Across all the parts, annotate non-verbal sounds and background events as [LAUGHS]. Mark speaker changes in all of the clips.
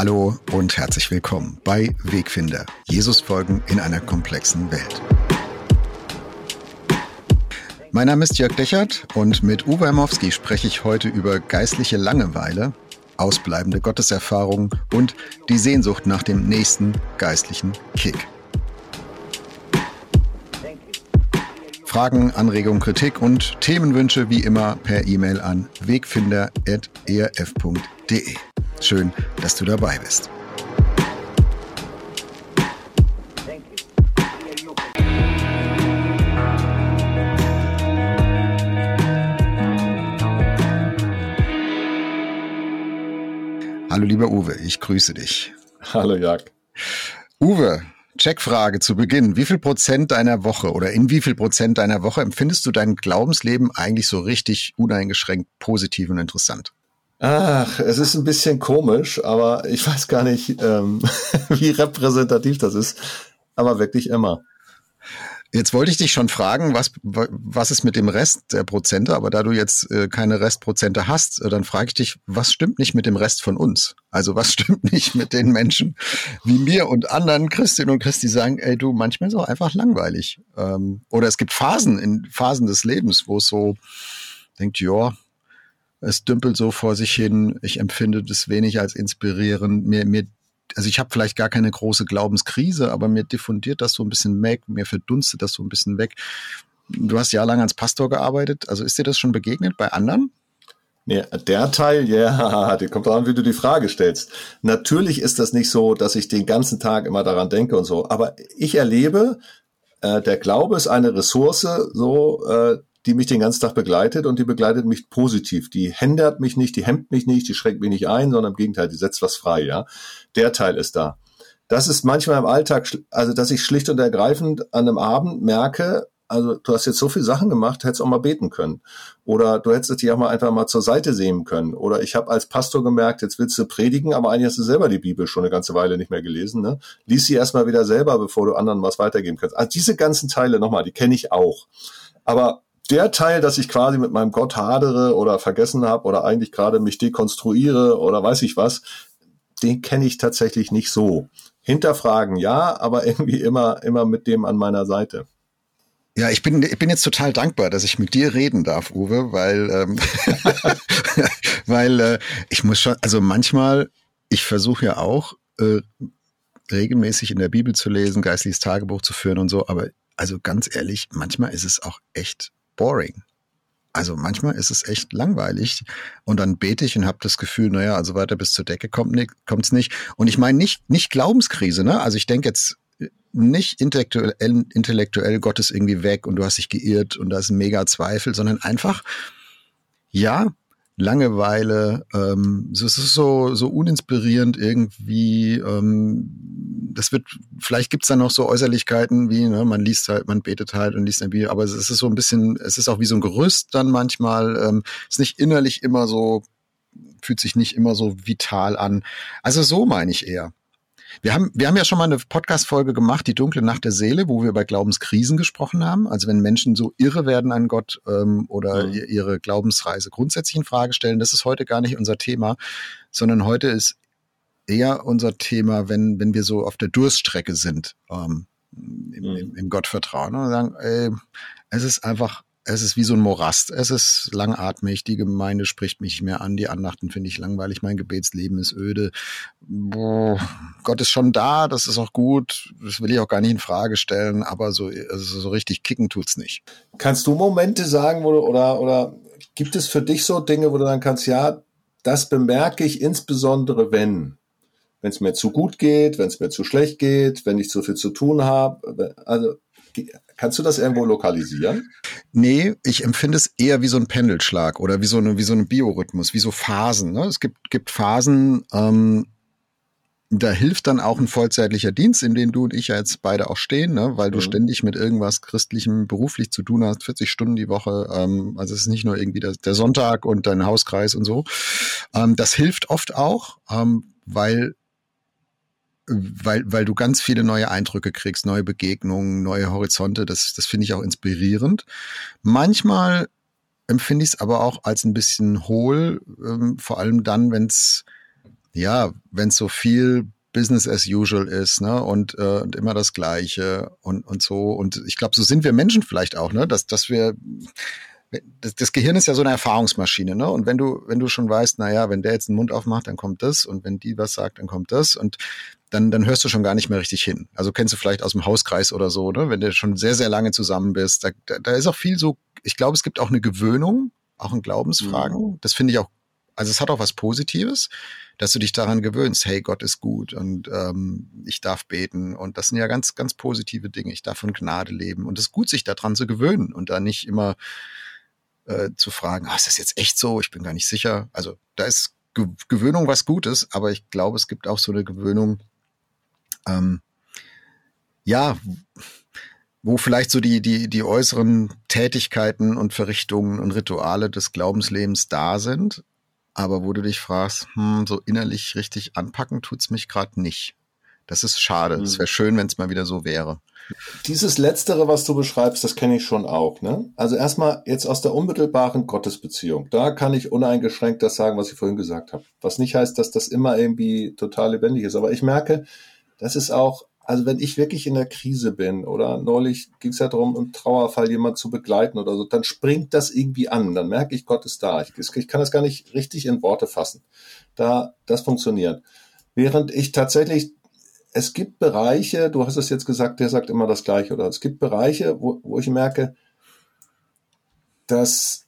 Speaker 1: Hallo und herzlich willkommen bei Wegfinder. Jesus folgen in einer komplexen Welt. Mein Name ist Jörg Dechert und mit Uwe Hermowski spreche ich heute über geistliche Langeweile, ausbleibende Gotteserfahrung und die Sehnsucht nach dem nächsten geistlichen Kick. Fragen, Anregungen, Kritik und Themenwünsche wie immer per E-Mail an wegfinder.erf.de. Schön, dass du dabei bist. Hallo lieber Uwe, ich grüße dich.
Speaker 2: Hallo Jörg.
Speaker 1: Uwe, Checkfrage zu Beginn. Wie viel Prozent deiner Woche oder in wie viel Prozent deiner Woche empfindest du dein Glaubensleben eigentlich so richtig uneingeschränkt positiv und interessant?
Speaker 2: Ach, es ist ein bisschen komisch, aber ich weiß gar nicht, ähm, [LAUGHS] wie repräsentativ das ist. Aber wirklich immer.
Speaker 1: Jetzt wollte ich dich schon fragen, was, was ist mit dem Rest der Prozente, aber da du jetzt äh, keine Restprozente hast, äh, dann frage ich dich, was stimmt nicht mit dem Rest von uns? Also was [LAUGHS] stimmt nicht mit den Menschen wie mir und anderen Christinnen und Christi, sagen, ey du, manchmal ist auch einfach langweilig. Ähm, oder es gibt Phasen in Phasen des Lebens, wo es so denkt, ja, es dümpelt so vor sich hin, ich empfinde das wenig als inspirierend, mir, mir also ich habe vielleicht gar keine große Glaubenskrise, aber mir diffundiert das so ein bisschen weg, mir verdunstet das so ein bisschen weg. Du hast jahrelang als Pastor gearbeitet, also ist dir das schon begegnet bei anderen?
Speaker 2: Nee, der Teil, ja, [LAUGHS] yeah, kommt daran, wie du die Frage stellst. Natürlich ist das nicht so, dass ich den ganzen Tag immer daran denke und so, aber ich erlebe, äh, der Glaube ist eine Ressource, so, äh, die mich den ganzen Tag begleitet und die begleitet mich positiv. Die hindert mich nicht, die hemmt mich nicht, die schränkt mich nicht ein, sondern im Gegenteil, die setzt was frei, ja. Der Teil ist da. Das ist manchmal im Alltag, also dass ich schlicht und ergreifend an einem Abend merke, also du hast jetzt so viele Sachen gemacht, hättest auch mal beten können. Oder du hättest dich auch mal einfach mal zur Seite sehen können. Oder ich habe als Pastor gemerkt, jetzt willst du predigen, aber eigentlich hast du selber die Bibel schon eine ganze Weile nicht mehr gelesen. Ne? Lies sie erstmal wieder selber, bevor du anderen was weitergeben kannst. Also diese ganzen Teile nochmal, die kenne ich auch. Aber der Teil, dass ich quasi mit meinem Gott hadere oder vergessen habe oder eigentlich gerade mich dekonstruiere oder weiß ich was, den kenne ich tatsächlich nicht so. Hinterfragen ja, aber [LAUGHS] irgendwie immer, immer mit dem an meiner Seite.
Speaker 1: Ja, ich bin, ich bin jetzt total dankbar, dass ich mit dir reden darf, Uwe, weil, ähm, [LAUGHS] weil äh, ich muss schon, also manchmal, ich versuche ja auch äh, regelmäßig in der Bibel zu lesen, geistliches Tagebuch zu führen und so, aber also ganz ehrlich, manchmal ist es auch echt boring. Also manchmal ist es echt langweilig und dann bete ich und habe das Gefühl, naja, also weiter bis zur Decke kommt es nicht. Und ich meine nicht nicht Glaubenskrise, ne? Also ich denke jetzt nicht intellektuell, intellektuell Gott ist irgendwie weg und du hast dich geirrt und da ist ein mega Zweifel, sondern einfach ja Langeweile. Ähm, es ist so, so uninspirierend irgendwie. Ähm, das wird, vielleicht gibt's da noch so Äußerlichkeiten wie, ne, man liest halt, man betet halt und liest ein Video, aber es ist so ein bisschen, es ist auch wie so ein Gerüst dann manchmal. Ähm, ist nicht innerlich immer so, fühlt sich nicht immer so vital an. Also so meine ich eher. Wir haben, wir haben ja schon mal eine Podcast-Folge gemacht, die dunkle Nacht der Seele, wo wir über Glaubenskrisen gesprochen haben. Also wenn Menschen so irre werden an Gott ähm, oder mhm. ihre Glaubensreise grundsätzlich in Frage stellen, das ist heute gar nicht unser Thema, sondern heute ist eher unser Thema, wenn, wenn wir so auf der Durststrecke sind ähm, im, mhm. im, im Gottvertrauen und sagen, ey, es ist einfach es ist wie so ein Morast. Es ist langatmig. Die Gemeinde spricht mich mehr an. Die Andachten finde ich langweilig. Mein Gebetsleben ist öde. Boah, Gott ist schon da. Das ist auch gut. Das will ich auch gar nicht in Frage stellen. Aber so, also so richtig kicken tut's nicht.
Speaker 2: Kannst du Momente sagen, wo du, oder, oder gibt es für dich so Dinge, wo du dann kannst, ja, das bemerke ich insbesondere, wenn, wenn es mir zu gut geht, wenn es mir zu schlecht geht, wenn ich zu viel zu tun habe. Also Kannst du das irgendwo lokalisieren?
Speaker 1: Nee, ich empfinde es eher wie so ein Pendelschlag oder wie so eine, wie so ein Biorhythmus, wie so Phasen. Ne? Es gibt, gibt Phasen, ähm, da hilft dann auch ein vollzeitlicher Dienst, in dem du und ich ja jetzt beide auch stehen, ne? weil du mhm. ständig mit irgendwas Christlichem beruflich zu tun hast, 40 Stunden die Woche. Ähm, also es ist nicht nur irgendwie der, der Sonntag und dein Hauskreis und so. Ähm, das hilft oft auch, ähm, weil weil, weil du ganz viele neue Eindrücke kriegst, neue Begegnungen, neue Horizonte. Das, das finde ich auch inspirierend. Manchmal empfinde ich es aber auch als ein bisschen hohl, ähm, vor allem dann, wenn es ja, wenn so viel Business as usual ist, ne? Und, äh, und immer das Gleiche und, und so. Und ich glaube, so sind wir Menschen vielleicht auch, ne? Dass, dass wir das, das Gehirn ist ja so eine Erfahrungsmaschine, ne? Und wenn du, wenn du schon weißt, na ja, wenn der jetzt den Mund aufmacht, dann kommt das und wenn die was sagt, dann kommt das und dann, dann hörst du schon gar nicht mehr richtig hin. Also kennst du vielleicht aus dem Hauskreis oder so, ne? Wenn du schon sehr, sehr lange zusammen bist, da, da, da ist auch viel so, ich glaube, es gibt auch eine Gewöhnung, auch in Glaubensfragen. Mhm. Das finde ich auch, also es hat auch was Positives, dass du dich daran gewöhnst, hey, Gott ist gut und ähm, ich darf beten. Und das sind ja ganz, ganz positive Dinge. Ich darf von Gnade leben. Und es ist gut, sich daran zu gewöhnen und da nicht immer äh, zu fragen, ah, ist das jetzt echt so? Ich bin gar nicht sicher. Also da ist Ge Gewöhnung was Gutes, aber ich glaube, es gibt auch so eine Gewöhnung, ähm, ja, wo vielleicht so die, die, die äußeren Tätigkeiten und Verrichtungen und Rituale des Glaubenslebens da sind, aber wo du dich fragst, hm, so innerlich richtig anpacken tut's mich gerade nicht. Das ist schade. Es mhm. wäre schön, wenn es mal wieder so wäre.
Speaker 2: Dieses Letztere, was du beschreibst, das kenne ich schon auch. Ne? Also erstmal jetzt aus der unmittelbaren Gottesbeziehung. Da kann ich uneingeschränkt das sagen, was ich vorhin gesagt habe. Was nicht heißt, dass das immer irgendwie total lebendig ist. Aber ich merke, das ist auch, also wenn ich wirklich in der Krise bin oder neulich ging es ja darum, im Trauerfall jemand zu begleiten oder so, dann springt das irgendwie an. Dann merke ich, Gott ist da. Ich, ich kann das gar nicht richtig in Worte fassen. Da, das funktioniert. Während ich tatsächlich es gibt Bereiche, du hast es jetzt gesagt, der sagt immer das Gleiche, oder es gibt Bereiche, wo, wo ich merke, das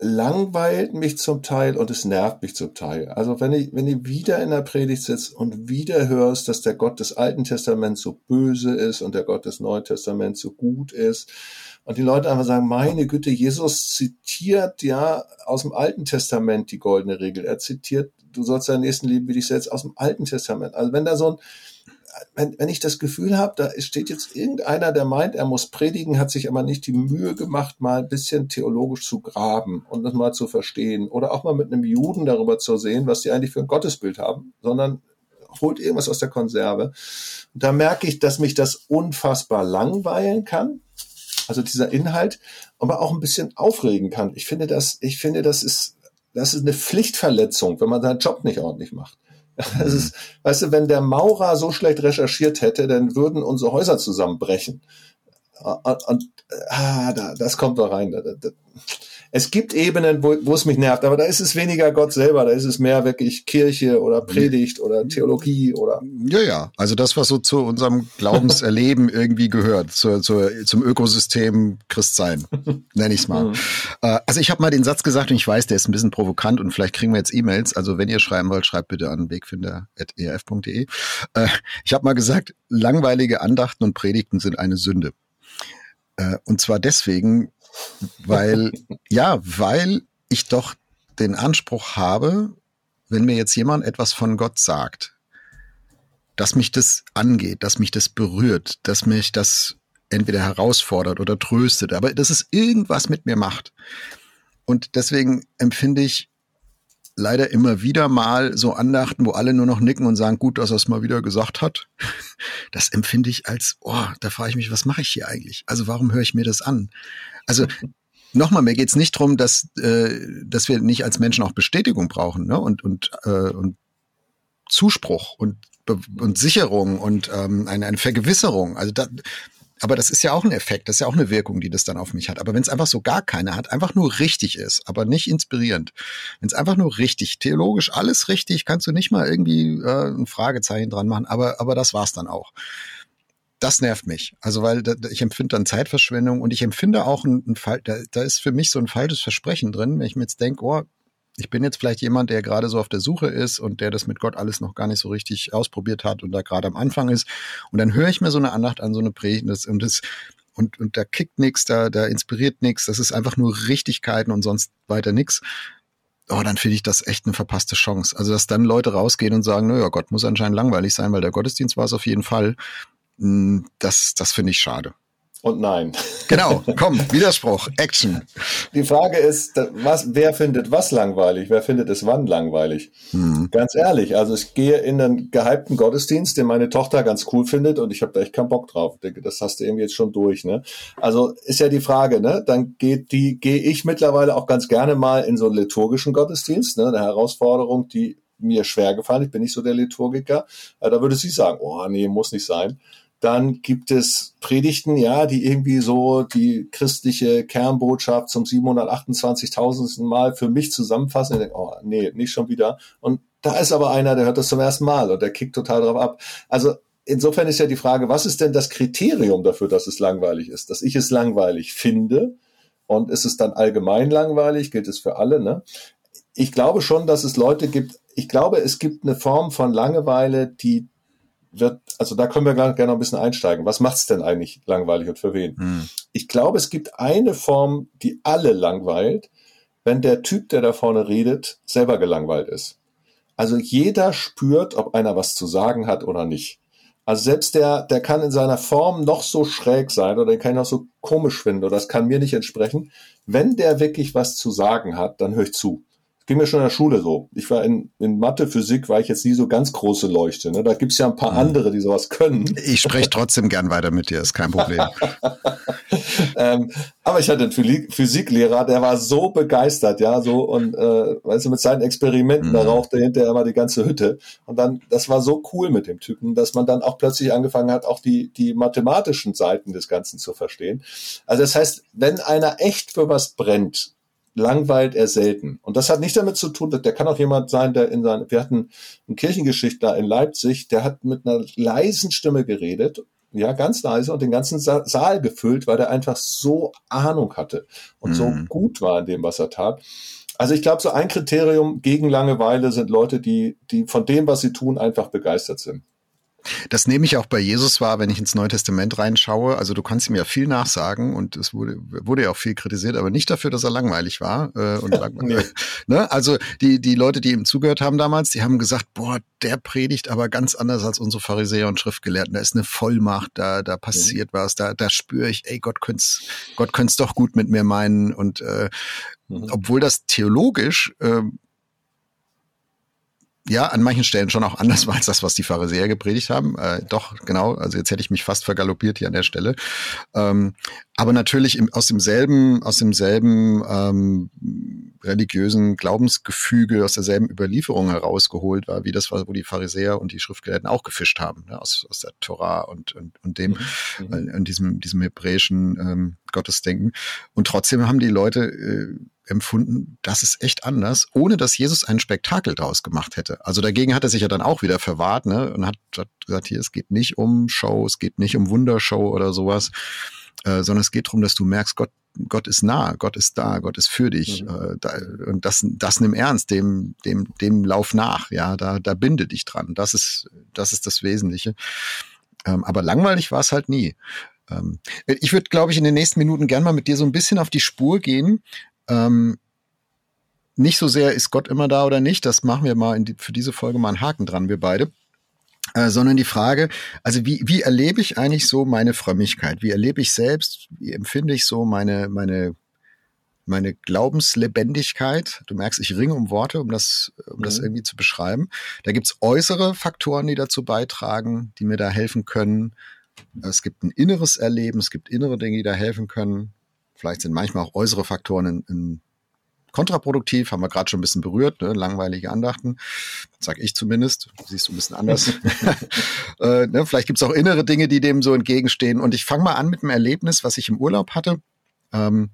Speaker 2: langweilt mich zum Teil und es nervt mich zum Teil. Also wenn ich, wenn ich wieder in der Predigt sitze und wieder hörst, dass der Gott des Alten Testaments so böse ist und der Gott des Neuen Testaments so gut ist, und die Leute einfach sagen, meine Güte, Jesus zitiert ja aus dem Alten Testament die goldene Regel. Er zitiert du sollst deinen nächsten lieben wie dich selbst aus dem Alten Testament. Also wenn da so ein, wenn, wenn ich das Gefühl habe, da steht jetzt irgendeiner, der meint, er muss predigen, hat sich aber nicht die Mühe gemacht, mal ein bisschen theologisch zu graben und das mal zu verstehen oder auch mal mit einem Juden darüber zu sehen, was die eigentlich für ein Gottesbild haben, sondern holt irgendwas aus der Konserve. Und da merke ich, dass mich das unfassbar langweilen kann. Also dieser Inhalt, aber auch ein bisschen aufregen kann. Ich finde das, ich finde, das ist das ist eine Pflichtverletzung, wenn man seinen Job nicht ordentlich macht. [LAUGHS] Das ist, weißt du, wenn der Maurer so schlecht recherchiert hätte, dann würden unsere Häuser zusammenbrechen. Und, und ah, da, das kommt da rein es gibt Ebenen, wo, wo es mich nervt, aber da ist es weniger Gott selber, da ist es mehr wirklich Kirche oder Predigt oder Theologie oder.
Speaker 1: Ja, ja. Also das, was so zu unserem Glaubenserleben [LAUGHS] irgendwie gehört, zu, zu, zum Ökosystem Christsein, nenne ich es mal. Mhm. Äh, also ich habe mal den Satz gesagt und ich weiß, der ist ein bisschen provokant und vielleicht kriegen wir jetzt E-Mails. Also wenn ihr schreiben wollt, schreibt bitte an wegfinder.erf.de. Äh, ich habe mal gesagt, langweilige Andachten und Predigten sind eine Sünde. Äh, und zwar deswegen, weil, ja, weil ich doch den Anspruch habe, wenn mir jetzt jemand etwas von Gott sagt, dass mich das angeht, dass mich das berührt, dass mich das entweder herausfordert oder tröstet, aber dass es irgendwas mit mir macht. Und deswegen empfinde ich leider immer wieder mal so Andachten, wo alle nur noch nicken und sagen, gut, dass er es mal wieder gesagt hat. Das empfinde ich als, oh, da frage ich mich, was mache ich hier eigentlich? Also warum höre ich mir das an? Also nochmal, mir geht's nicht drum, dass, äh, dass wir nicht als Menschen auch Bestätigung brauchen ne? und, und, äh, und Zuspruch und, und Sicherung und ähm, eine, eine Vergewisserung. Also da, aber das ist ja auch ein Effekt, das ist ja auch eine Wirkung, die das dann auf mich hat. Aber wenn es einfach so gar keine hat, einfach nur richtig ist, aber nicht inspirierend, wenn es einfach nur richtig, theologisch alles richtig, kannst du nicht mal irgendwie äh, ein Fragezeichen dran machen, aber, aber das war's dann auch. Das nervt mich. Also, weil da, ich empfinde dann Zeitverschwendung und ich empfinde auch ein, ein Fall, da, da ist für mich so ein falsches Versprechen drin, wenn ich mir jetzt denke, oh, ich bin jetzt vielleicht jemand, der gerade so auf der Suche ist und der das mit Gott alles noch gar nicht so richtig ausprobiert hat und da gerade am Anfang ist. Und dann höre ich mir so eine Andacht an, so eine Predigt und das, und, das, und, und da kickt nichts, da, da inspiriert nichts, das ist einfach nur Richtigkeiten und sonst weiter nichts. Oh, dann finde ich das echt eine verpasste Chance. Also, dass dann Leute rausgehen und sagen, naja, Gott muss anscheinend langweilig sein, weil der Gottesdienst war es auf jeden Fall. Das, das finde ich schade
Speaker 2: und nein.
Speaker 1: Genau, [LAUGHS] komm, Widerspruch, Action.
Speaker 2: Die Frage ist, was, wer findet was langweilig? Wer findet es wann langweilig? Hm. Ganz ehrlich, also ich gehe in einen gehypten Gottesdienst, den meine Tochter ganz cool findet und ich habe da echt keinen Bock drauf. Ich denke, das hast du irgendwie jetzt schon durch, ne? Also ist ja die Frage, ne? Dann geht die, gehe ich mittlerweile auch ganz gerne mal in so einen liturgischen Gottesdienst, ne? Eine Herausforderung, die mir schwer gefallen. Ich bin nicht so der Liturgiker. Äh, da würde sie sagen, oh nee, muss nicht sein. Dann gibt es Predigten, ja, die irgendwie so die christliche Kernbotschaft zum 728.000. Mal für mich zusammenfassen. Ich denke, oh nee, nicht schon wieder. Und da ist aber einer, der hört das zum ersten Mal und der kickt total drauf ab. Also insofern ist ja die Frage, was ist denn das Kriterium dafür, dass es langweilig ist? Dass ich es langweilig finde und ist es dann allgemein langweilig? Gilt es für alle? Ne? Ich glaube schon, dass es Leute gibt. Ich glaube, es gibt eine Form von Langeweile, die wird, also da können wir gerne noch ein bisschen einsteigen. Was macht's denn eigentlich langweilig und für wen? Hm. Ich glaube, es gibt eine Form, die alle langweilt, wenn der Typ, der da vorne redet, selber gelangweilt ist. Also jeder spürt, ob einer was zu sagen hat oder nicht. Also selbst der, der kann in seiner Form noch so schräg sein oder den kann ich noch so komisch finden oder das kann mir nicht entsprechen. Wenn der wirklich was zu sagen hat, dann höre ich zu ging mir schon in der Schule so. Ich war in, in Mathe, Physik, war ich jetzt nie so ganz große Leuchte. Ne? Da gibt's ja ein paar mhm. andere, die sowas können.
Speaker 1: Ich spreche trotzdem gern weiter mit dir, ist kein Problem. [LAUGHS]
Speaker 2: ähm, aber ich hatte einen Physiklehrer, der war so begeistert, ja, so und äh, weißt du, mit seinen Experimenten, mhm. da rauchte hinterher immer die ganze Hütte. Und dann, das war so cool mit dem Typen, dass man dann auch plötzlich angefangen hat, auch die, die mathematischen Seiten des Ganzen zu verstehen. Also das heißt, wenn einer echt für was brennt, langweilt er selten. Und das hat nicht damit zu tun, dass der kann auch jemand sein, der in seinem, wir hatten einen Kirchengeschichtler in Leipzig, der hat mit einer leisen Stimme geredet, ja, ganz leise und den ganzen Saal gefüllt, weil der einfach so Ahnung hatte und mhm. so gut war in dem, was er tat. Also ich glaube, so ein Kriterium gegen Langeweile sind Leute, die, die von dem, was sie tun, einfach begeistert sind.
Speaker 1: Das nehme ich auch bei Jesus wahr, wenn ich ins Neue Testament reinschaue. Also du kannst ihm ja viel nachsagen und es wurde, wurde ja auch viel kritisiert, aber nicht dafür, dass er langweilig war. Äh, und [LAUGHS] langweilig, [LAUGHS] ne? Also die, die Leute, die ihm zugehört haben damals, die haben gesagt, boah, der predigt aber ganz anders als unsere Pharisäer und Schriftgelehrten. Da ist eine Vollmacht, da, da passiert mhm. was, da, da spüre ich, ey, Gott könnte Gott könnte doch gut mit mir meinen. Und äh, mhm. obwohl das theologisch äh, ja, an manchen Stellen schon auch anders war [LAUGHS] als das, was die Pharisäer gepredigt haben. Äh, doch, genau. Also jetzt hätte ich mich fast vergaloppiert hier an der Stelle. Ähm, aber natürlich im, aus demselben, aus demselben ähm, religiösen Glaubensgefüge, aus derselben Überlieferung herausgeholt war, wie das war, wo die Pharisäer und die Schriftgelehrten auch gefischt haben, ne? aus, aus der Torah und, und, und dem, mhm. äh, diesem, diesem hebräischen ähm, Gottesdenken. Und trotzdem haben die Leute äh, empfunden, das ist echt anders, ohne dass Jesus ein Spektakel daraus gemacht hätte. Also dagegen hat er sich ja dann auch wieder verwahrt ne, und hat, hat gesagt, hier, es geht nicht um Show, es geht nicht um Wundershow oder sowas, äh, sondern es geht darum, dass du merkst, Gott, Gott ist nah, Gott ist da, Gott ist für dich. Mhm. Äh, da, und das, das nimm ernst, dem, dem, dem lauf nach, ja, da, da binde dich dran. Das ist, das ist das Wesentliche. Ähm, aber langweilig war es halt nie. Ähm, ich würde, glaube ich, in den nächsten Minuten gern mal mit dir so ein bisschen auf die Spur gehen, ähm, nicht so sehr, ist Gott immer da oder nicht, das machen wir mal die, für diese Folge mal einen Haken dran, wir beide. Äh, sondern die Frage, also wie, wie erlebe ich eigentlich so meine Frömmigkeit? Wie erlebe ich selbst? Wie empfinde ich so meine, meine, meine Glaubenslebendigkeit? Du merkst, ich ringe um Worte, um das, um mhm. das irgendwie zu beschreiben. Da gibt's äußere Faktoren, die dazu beitragen, die mir da helfen können. Es gibt ein inneres Erleben, es gibt innere Dinge, die da helfen können. Vielleicht sind manchmal auch äußere Faktoren in, in kontraproduktiv, haben wir gerade schon ein bisschen berührt, ne? langweilige Andachten, sag ich zumindest, siehst du ein bisschen anders. [LAUGHS] [LAUGHS] äh, ne? Vielleicht gibt's auch innere Dinge, die dem so entgegenstehen. Und ich fange mal an mit einem Erlebnis, was ich im Urlaub hatte. Ähm,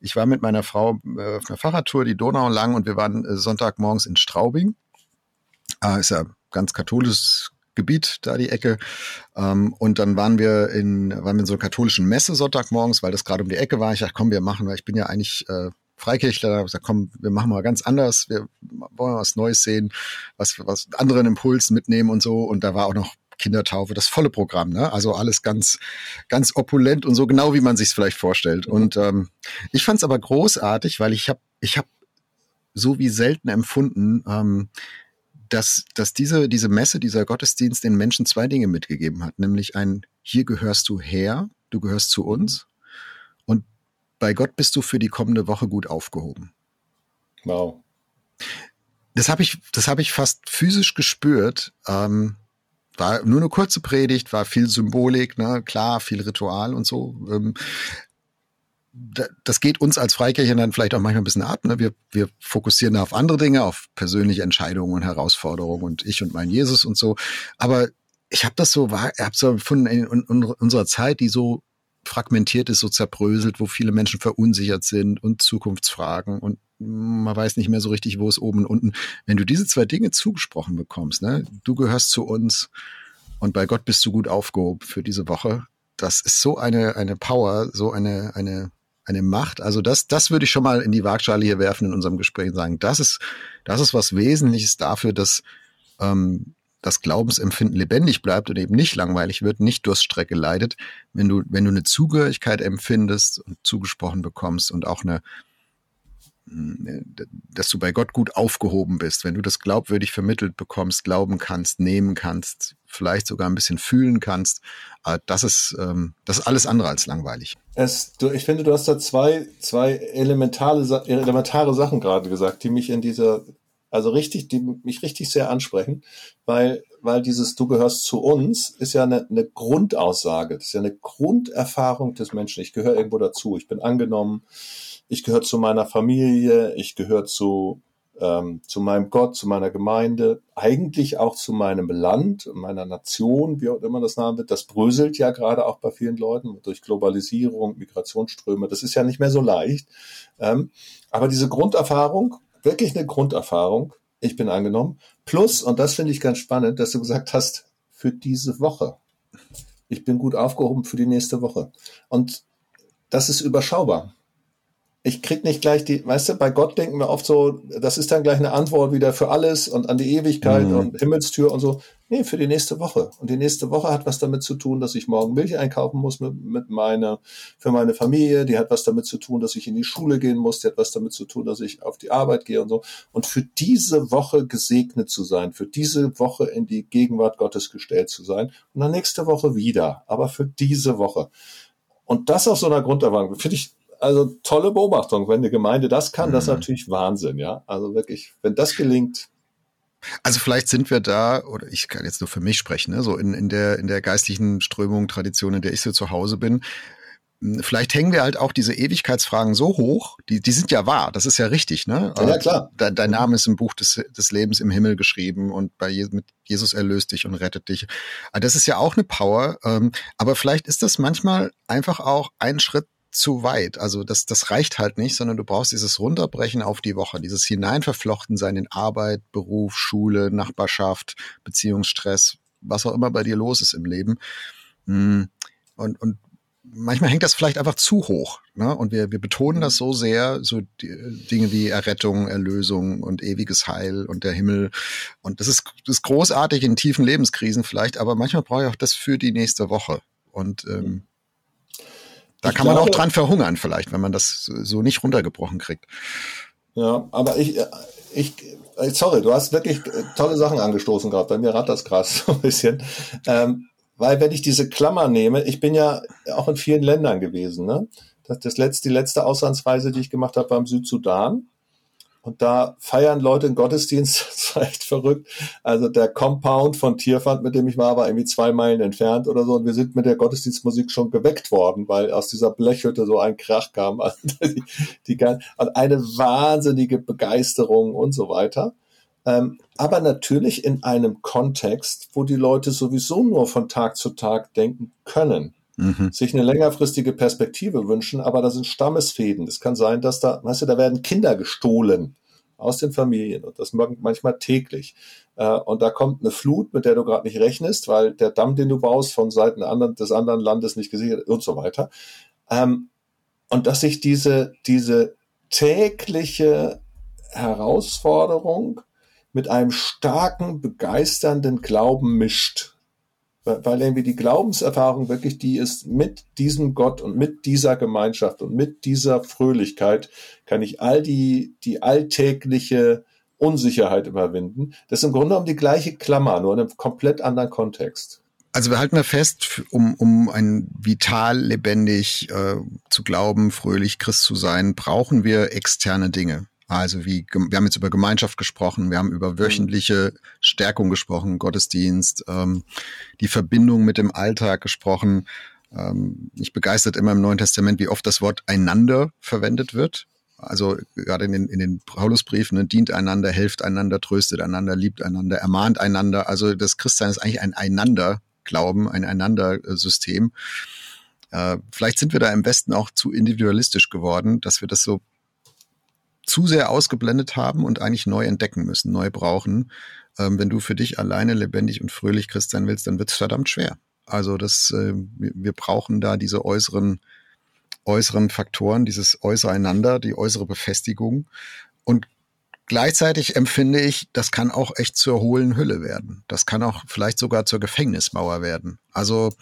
Speaker 1: ich war mit meiner Frau äh, auf einer Fahrradtour die Donau lang und wir waren äh, Sonntagmorgens in Straubing. Äh, ist ja ganz katholisches Gebiet, da die Ecke. Ähm, und dann waren wir in, waren wir in so einer katholischen Messe Sonntagmorgens, weil das gerade um die Ecke war. Ich dachte, komm, wir machen, weil ich bin ja eigentlich äh, Freikirchler, da habe ich gesagt, komm, wir machen mal ganz anders, wir wollen was Neues sehen, was, was anderen Impulsen mitnehmen und so. Und da war auch noch Kindertaufe, das volle Programm, ne? Also alles ganz, ganz opulent und so genau, wie man sich es vielleicht vorstellt. Mhm. Und ähm, ich fand es aber großartig, weil ich habe, ich habe so wie selten empfunden, ähm, dass, dass diese, diese Messe, dieser Gottesdienst den Menschen zwei Dinge mitgegeben hat, nämlich ein, hier gehörst du her, du gehörst zu uns und bei Gott bist du für die kommende Woche gut aufgehoben.
Speaker 2: Wow.
Speaker 1: Das habe ich, das habe ich fast physisch gespürt. Ähm, war nur eine kurze Predigt, war viel Symbolik, ne, klar, viel Ritual und so. Ähm, das geht uns als Freikirchen dann vielleicht auch manchmal ein bisschen ab. Ne? Wir, wir fokussieren da auf andere Dinge, auf persönliche Entscheidungen und Herausforderungen und ich und mein Jesus und so. Aber ich habe das so, habe so empfunden in, in, in unserer Zeit, die so fragmentiert ist, so zerbröselt, wo viele Menschen verunsichert sind und Zukunftsfragen und man weiß nicht mehr so richtig, wo es oben und unten. Wenn du diese zwei Dinge zugesprochen bekommst, ne, du gehörst zu uns und bei Gott bist du gut aufgehoben für diese Woche. Das ist so eine, eine Power, so eine, eine, eine Macht. Also das, das würde ich schon mal in die Waagschale hier werfen in unserem Gespräch und sagen, das ist, das ist was Wesentliches dafür, dass ähm, das Glaubensempfinden lebendig bleibt und eben nicht langweilig wird, nicht Durststrecke leidet, wenn du, wenn du eine Zugehörigkeit empfindest und zugesprochen bekommst und auch eine, dass du bei Gott gut aufgehoben bist, wenn du das glaubwürdig vermittelt bekommst, glauben kannst, nehmen kannst, vielleicht sogar ein bisschen fühlen kannst, äh, das ist, ähm, das ist alles andere als langweilig.
Speaker 2: Es, du, ich finde, du hast da zwei, zwei elementare, elementare Sachen gerade gesagt, die mich in dieser also richtig, die mich richtig sehr ansprechen, weil, weil dieses Du gehörst zu uns ist ja eine, eine Grundaussage, das ist ja eine Grunderfahrung des Menschen. Ich gehöre irgendwo dazu, ich bin angenommen, ich gehöre zu meiner Familie, ich gehöre zu, ähm, zu meinem Gott, zu meiner Gemeinde, eigentlich auch zu meinem Land, meiner Nation, wie auch immer das Name wird. Das bröselt ja gerade auch bei vielen Leuten durch Globalisierung, Migrationsströme. Das ist ja nicht mehr so leicht. Ähm, aber diese Grunderfahrung wirklich eine Grunderfahrung. Ich bin angenommen. Plus, und das finde ich ganz spannend, dass du gesagt hast, für diese Woche. Ich bin gut aufgehoben für die nächste Woche. Und das ist überschaubar ich krieg nicht gleich die, weißt du, bei Gott denken wir oft so, das ist dann gleich eine Antwort wieder für alles und an die Ewigkeit mhm. und Himmelstür und so. Nee, für die nächste Woche. Und die nächste Woche hat was damit zu tun, dass ich morgen Milch einkaufen muss mit, mit meiner, für meine Familie. Die hat was damit zu tun, dass ich in die Schule gehen muss. Die hat was damit zu tun, dass ich auf die Arbeit gehe und so. Und für diese Woche gesegnet zu sein, für diese Woche in die Gegenwart Gottes gestellt zu sein und dann nächste Woche wieder. Aber für diese Woche. Und das auf so einer Grunderwartung finde ich also tolle Beobachtung. Wenn eine Gemeinde das kann, mhm. das ist mhm. natürlich Wahnsinn, ja. Also wirklich, wenn das gelingt.
Speaker 1: Also vielleicht sind wir da, oder ich kann jetzt nur für mich sprechen, ne, so in, in der, in der geistlichen Strömung, Tradition, in der ich so zu Hause bin. Hm, vielleicht hängen wir halt auch diese Ewigkeitsfragen so hoch, die, die sind ja wahr, das ist ja richtig, ne?
Speaker 2: Ja, klar.
Speaker 1: Dein, dein Name ist im Buch des, des Lebens im Himmel geschrieben und bei Je mit Jesus erlöst dich und rettet dich. Aber das ist ja auch eine Power, ähm, aber vielleicht ist das manchmal einfach auch ein Schritt zu weit. Also das, das reicht halt nicht, sondern du brauchst dieses Runterbrechen auf die Woche, dieses Hineinverflochten sein in Arbeit, Beruf, Schule, Nachbarschaft, Beziehungsstress, was auch immer bei dir los ist im Leben. Hm. Und, und manchmal hängt das vielleicht einfach zu hoch. Ne? Und wir, wir betonen das so sehr, so Dinge wie Errettung, Erlösung und ewiges Heil und der Himmel. Und das ist, das ist großartig in tiefen Lebenskrisen vielleicht, aber manchmal brauche ich auch das für die nächste Woche. Und ähm, da ich kann man auch dran verhungern vielleicht, wenn man das so nicht runtergebrochen kriegt.
Speaker 2: Ja, aber ich, ich, sorry, du hast wirklich tolle Sachen angestoßen gerade. Bei mir rat das krass [LAUGHS] so ein bisschen. Ähm, weil wenn ich diese Klammer nehme, ich bin ja auch in vielen Ländern gewesen. Ne? Das, das letzte, die letzte Auslandsreise, die ich gemacht habe, war im Südsudan. Und da feiern Leute einen Gottesdienst, [LAUGHS] das war echt verrückt. Also der Compound von Tierfand, mit dem ich war, war irgendwie zwei Meilen entfernt oder so. Und wir sind mit der Gottesdienstmusik schon geweckt worden, weil aus dieser Blechhütte so ein Krach kam. [LAUGHS] Also die, die, und eine wahnsinnige Begeisterung und so weiter. Ähm, aber natürlich in einem Kontext, wo die Leute sowieso nur von Tag zu Tag denken können mhm. sich eine längerfristige Perspektive wünschen, aber da sind Stammesfäden. Es kann sein, dass da, weißt du, da werden Kinder gestohlen aus den Familien und das manchmal täglich. Äh, und da kommt eine Flut, mit der du gerade nicht rechnest, weil der Damm, den du baust, von Seiten des anderen Landes nicht gesichert und so weiter. Ähm, und dass sich diese, diese tägliche Herausforderung mit einem starken, begeisternden Glauben mischt weil irgendwie die Glaubenserfahrung wirklich die ist, mit diesem Gott und mit dieser Gemeinschaft und mit dieser Fröhlichkeit kann ich all die, die alltägliche Unsicherheit überwinden. Das ist im Grunde genommen die gleiche Klammer, nur in einem komplett anderen Kontext.
Speaker 1: Also wir halten da fest, um, um ein vital, lebendig äh, zu glauben, fröhlich Christ zu sein, brauchen wir externe Dinge. Also wie, wir haben jetzt über Gemeinschaft gesprochen, wir haben über wöchentliche Stärkung gesprochen, Gottesdienst, ähm, die Verbindung mit dem Alltag gesprochen. ähm, mich begeistert immer im Neuen Testament, wie oft das Wort einander verwendet wird. Also gerade in den, in den Paulusbriefen, ne, dient einander, helft einander, tröstet einander, liebt einander, ermahnt einander. Also das Christsein ist eigentlich ein Einander-Glauben, ein Einander-System. Äh, vielleicht sind wir da im Westen auch zu individualistisch geworden, dass wir das so zu sehr ausgeblendet haben und eigentlich neu entdecken müssen, neu brauchen. Ähm, wenn du für dich alleine lebendig und fröhlich Christ sein willst, dann wird es verdammt schwer. Also das, äh, wir, brauchen da diese äußeren, äußeren Faktoren, dieses äußere Einander, die äußere Befestigung. Und gleichzeitig empfinde ich, das kann auch echt zur hohlen Hülle werden. Das kann auch vielleicht sogar zur Gefängnismauer werden. Also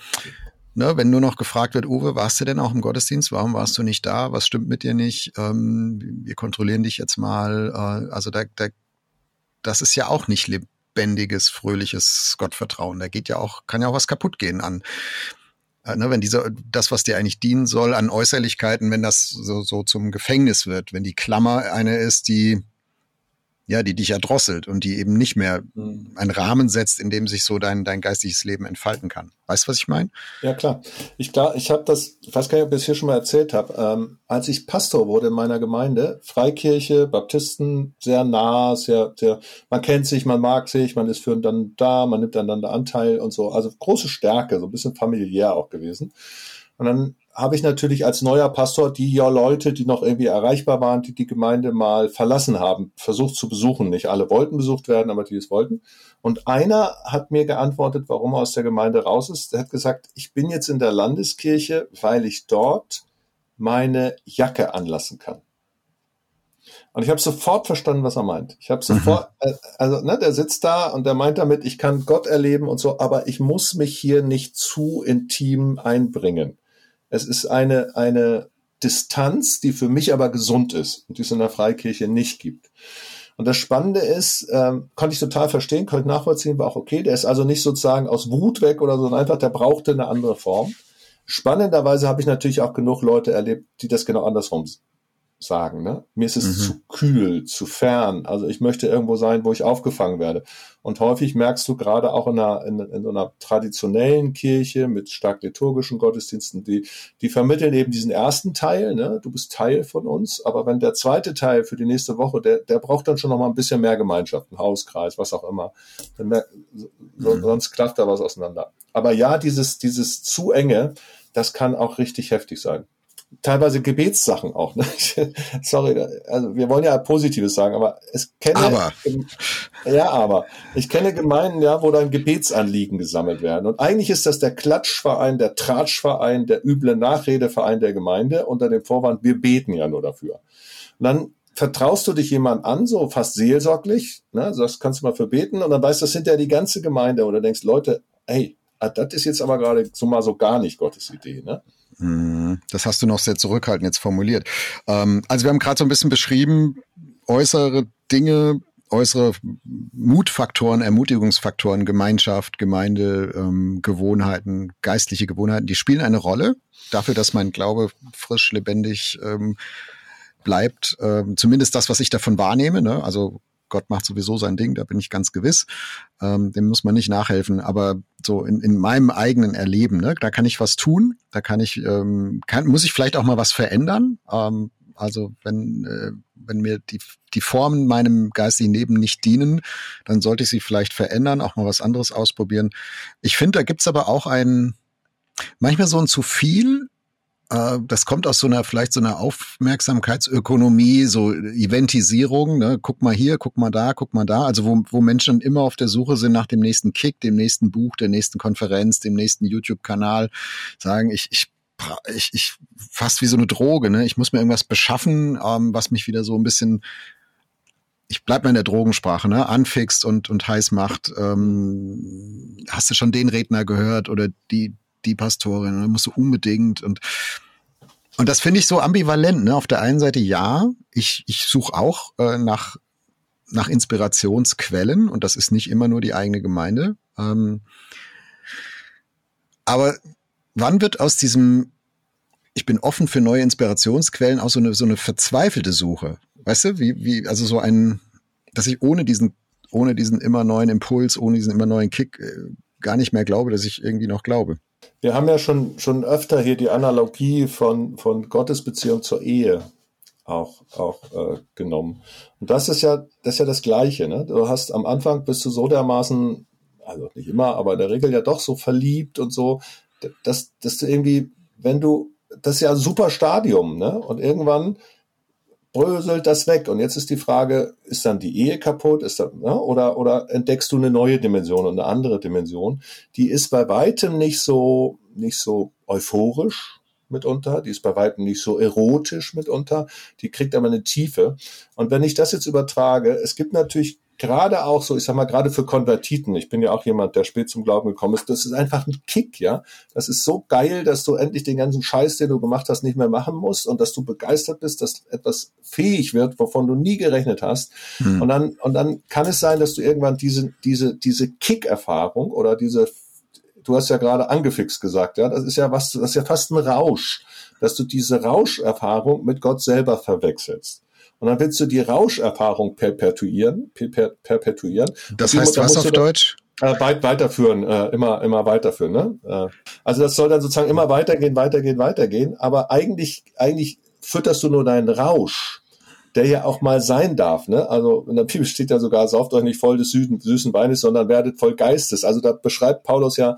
Speaker 1: Ne, wenn nur noch gefragt wird, Uwe, warst du denn auch im Gottesdienst? Warum warst du nicht da? Was stimmt mit dir nicht? Ähm, wir kontrollieren dich jetzt mal. Äh, also da, da, das ist ja auch nicht lebendiges, fröhliches Gottvertrauen. Da geht ja auch, kann ja auch was kaputt gehen an. Äh, ne, wenn diese, das, was dir eigentlich dienen soll, an Äußerlichkeiten, wenn das so, so zum Gefängnis wird, wenn die Klammer eine ist, die ja, die dich erdrosselt und die eben nicht mehr mhm. einen Rahmen setzt, in dem sich so dein, dein geistiges Leben entfalten kann. Weißt du, was ich meine?
Speaker 2: Ja, klar. Ich, klar, ich habe das, ich weiß gar nicht, ob ich das hier schon mal erzählt habe. Ähm, als ich Pastor wurde in meiner Gemeinde, Freikirche, Baptisten, sehr nah, sehr, sehr, man kennt sich, man mag sich, man ist für dann da, man nimmt einander Anteil und so. Also große Stärke, so ein bisschen familiär auch gewesen. Und dann habe ich natürlich als neuer Pastor die ja Leute, die noch irgendwie erreichbar waren, die die Gemeinde mal verlassen haben, versucht zu besuchen. Nicht alle wollten besucht werden, aber die es wollten. Und einer hat mir geantwortet, warum er aus der Gemeinde raus ist. Er hat gesagt, ich bin jetzt in der Landeskirche, weil ich dort meine Jacke anlassen kann. Und ich habe sofort verstanden, was er meint. Ich habe sofort, mhm. also ne, der sitzt da und der meint damit, ich kann Gott erleben und so, aber ich muss mich hier nicht zu intim einbringen. Es ist eine, eine Distanz, die für mich aber gesund ist und die es in der Freikirche nicht gibt. Und das Spannende ist, ähm, konnte ich total verstehen, konnte nachvollziehen, war auch okay. Der ist also nicht sozusagen aus Wut weg oder so, sondern einfach, der brauchte eine andere Form. Spannenderweise habe ich natürlich auch genug Leute erlebt, die das genau andersrum sagen. Ne? Mir ist es mhm. zu kühl, zu fern. Also ich möchte irgendwo sein, wo ich aufgefangen werde. Und häufig merkst du gerade auch in einer, in, in so einer traditionellen Kirche mit stark liturgischen Gottesdiensten, die, die vermitteln eben diesen ersten Teil. Ne? Du bist Teil von uns. Aber wenn der zweite Teil für die nächste Woche, der, der braucht dann schon noch mal ein bisschen mehr Gemeinschaft, ein Hauskreis, was auch immer. Mehr, so, mhm. Sonst klafft da was auseinander. Aber ja, dieses, dieses zu enge, das kann auch richtig heftig sein teilweise Gebetssachen auch. Ne? [LAUGHS] Sorry, also wir wollen ja Positives sagen, aber es kenne
Speaker 1: aber.
Speaker 2: ja, aber ich kenne Gemeinden, ja, wo dann Gebetsanliegen gesammelt werden. Und eigentlich ist das der Klatschverein, der Tratschverein, der üble Nachredeverein der Gemeinde unter dem Vorwand, wir beten ja nur dafür. Und dann vertraust du dich jemand an, so fast seelsorglich, ne, sagst, kannst du mal für beten und dann weißt du, das sind ja die ganze Gemeinde oder denkst, Leute, hey, ah, das ist jetzt aber gerade so mal so gar nicht Gottes Idee, ne?
Speaker 1: Mhm. Das hast du noch sehr zurückhaltend jetzt formuliert. Ähm, also wir haben gerade so ein bisschen beschrieben, äußere Dinge, äußere Mutfaktoren, Ermutigungsfaktoren, Gemeinschaft, Gemeinde, ähm, Gewohnheiten, geistliche Gewohnheiten, die spielen eine Rolle dafür, dass mein Glaube frisch, lebendig ähm, bleibt. Zumindest das, was ich davon wahrnehme. Ne? Also Gott macht sowieso sein Ding, da bin ich ganz gewiss. Ähm, dem muss man nicht nachhelfen. Aber so in, in meinem eigenen Erleben, ne, da kann ich was tun, da kann ich, ähm, kann, muss ich vielleicht auch mal was verändern. Ähm, also wenn, äh, wenn mir die, die Formen meinem geistigen Leben nicht dienen, dann sollte ich sie vielleicht verändern, auch mal was anderes ausprobieren. Ich finde, da gibt's aber auch ein, manchmal so ein zu viel das kommt aus so einer, vielleicht so einer Aufmerksamkeitsökonomie, so Eventisierung, ne? guck mal hier, guck mal da, guck mal da, also wo, wo Menschen immer auf der Suche sind nach dem nächsten Kick, dem nächsten Buch, der nächsten Konferenz, dem nächsten YouTube-Kanal, sagen, ich, ich ich, ich fast wie so eine Droge, ne? Ich muss mir irgendwas beschaffen, ähm, was mich wieder so ein bisschen ich bleib mal in der Drogensprache, ne, anfixt und, und heiß macht. Ähm, hast du schon den Redner gehört oder die, die Pastorin, und dann musst du unbedingt und und das finde ich so ambivalent. Ne? Auf der einen Seite ja, ich, ich suche auch äh, nach, nach Inspirationsquellen und das ist nicht immer nur die eigene Gemeinde. Ähm, aber wann wird aus diesem, ich bin offen für neue Inspirationsquellen, auch so eine, so eine verzweifelte Suche? Weißt du, wie, wie, also so ein, dass ich ohne diesen, ohne diesen immer neuen Impuls, ohne diesen immer neuen Kick äh, gar nicht mehr glaube, dass ich irgendwie noch glaube.
Speaker 2: Wir haben ja schon, schon öfter hier die Analogie von, von Gottesbeziehung zur Ehe auch, auch äh, genommen. Und das ist ja, das ist ja das Gleiche. Ne? Du hast am Anfang bist du so dermaßen, also nicht immer, aber in der Regel ja doch so verliebt und so, dass, dass du irgendwie, wenn du, das ist ja ein super Stadium, ne? Und irgendwann bröselt das weg. Und jetzt ist die Frage, ist dann die Ehe kaputt? Ist das, ne? oder, oder entdeckst du eine neue Dimension und eine andere Dimension? Die ist bei weitem nicht so, nicht so euphorisch mitunter, die ist bei weitem nicht so erotisch mitunter, die kriegt aber eine Tiefe. Und wenn ich das jetzt übertrage, es gibt natürlich gerade auch so, ich sag mal, gerade für Konvertiten, ich bin ja auch jemand, der spät zum Glauben gekommen ist, das ist einfach ein Kick, ja. Das ist so geil, dass du endlich den ganzen Scheiß, den du gemacht hast, nicht mehr machen musst und dass du begeistert bist, dass etwas fähig wird, wovon du nie gerechnet hast. Hm. Und dann, und dann kann es sein, dass du irgendwann diese, diese, diese Kick-Erfahrung oder diese, du hast ja gerade angefixt gesagt, ja, das ist ja was, das ist ja fast ein Rausch, dass du diese Rauscherfahrung mit Gott selber verwechselst. Und dann willst du die Rauscherfahrung perpetuieren, per, perpetuieren.
Speaker 1: Das heißt was auf Deutsch?
Speaker 2: Äh, weit weiterführen, äh, immer, immer weiterführen. Ne? Äh, also das soll dann sozusagen immer weitergehen, weitergehen, weitergehen. Aber eigentlich, eigentlich fütterst du nur deinen Rausch, der ja auch mal sein darf. Ne? Also in der Bibel steht ja sogar, sauft euch nicht voll des süßen, süßen Weines, sondern werdet voll Geistes. Also da beschreibt Paulus ja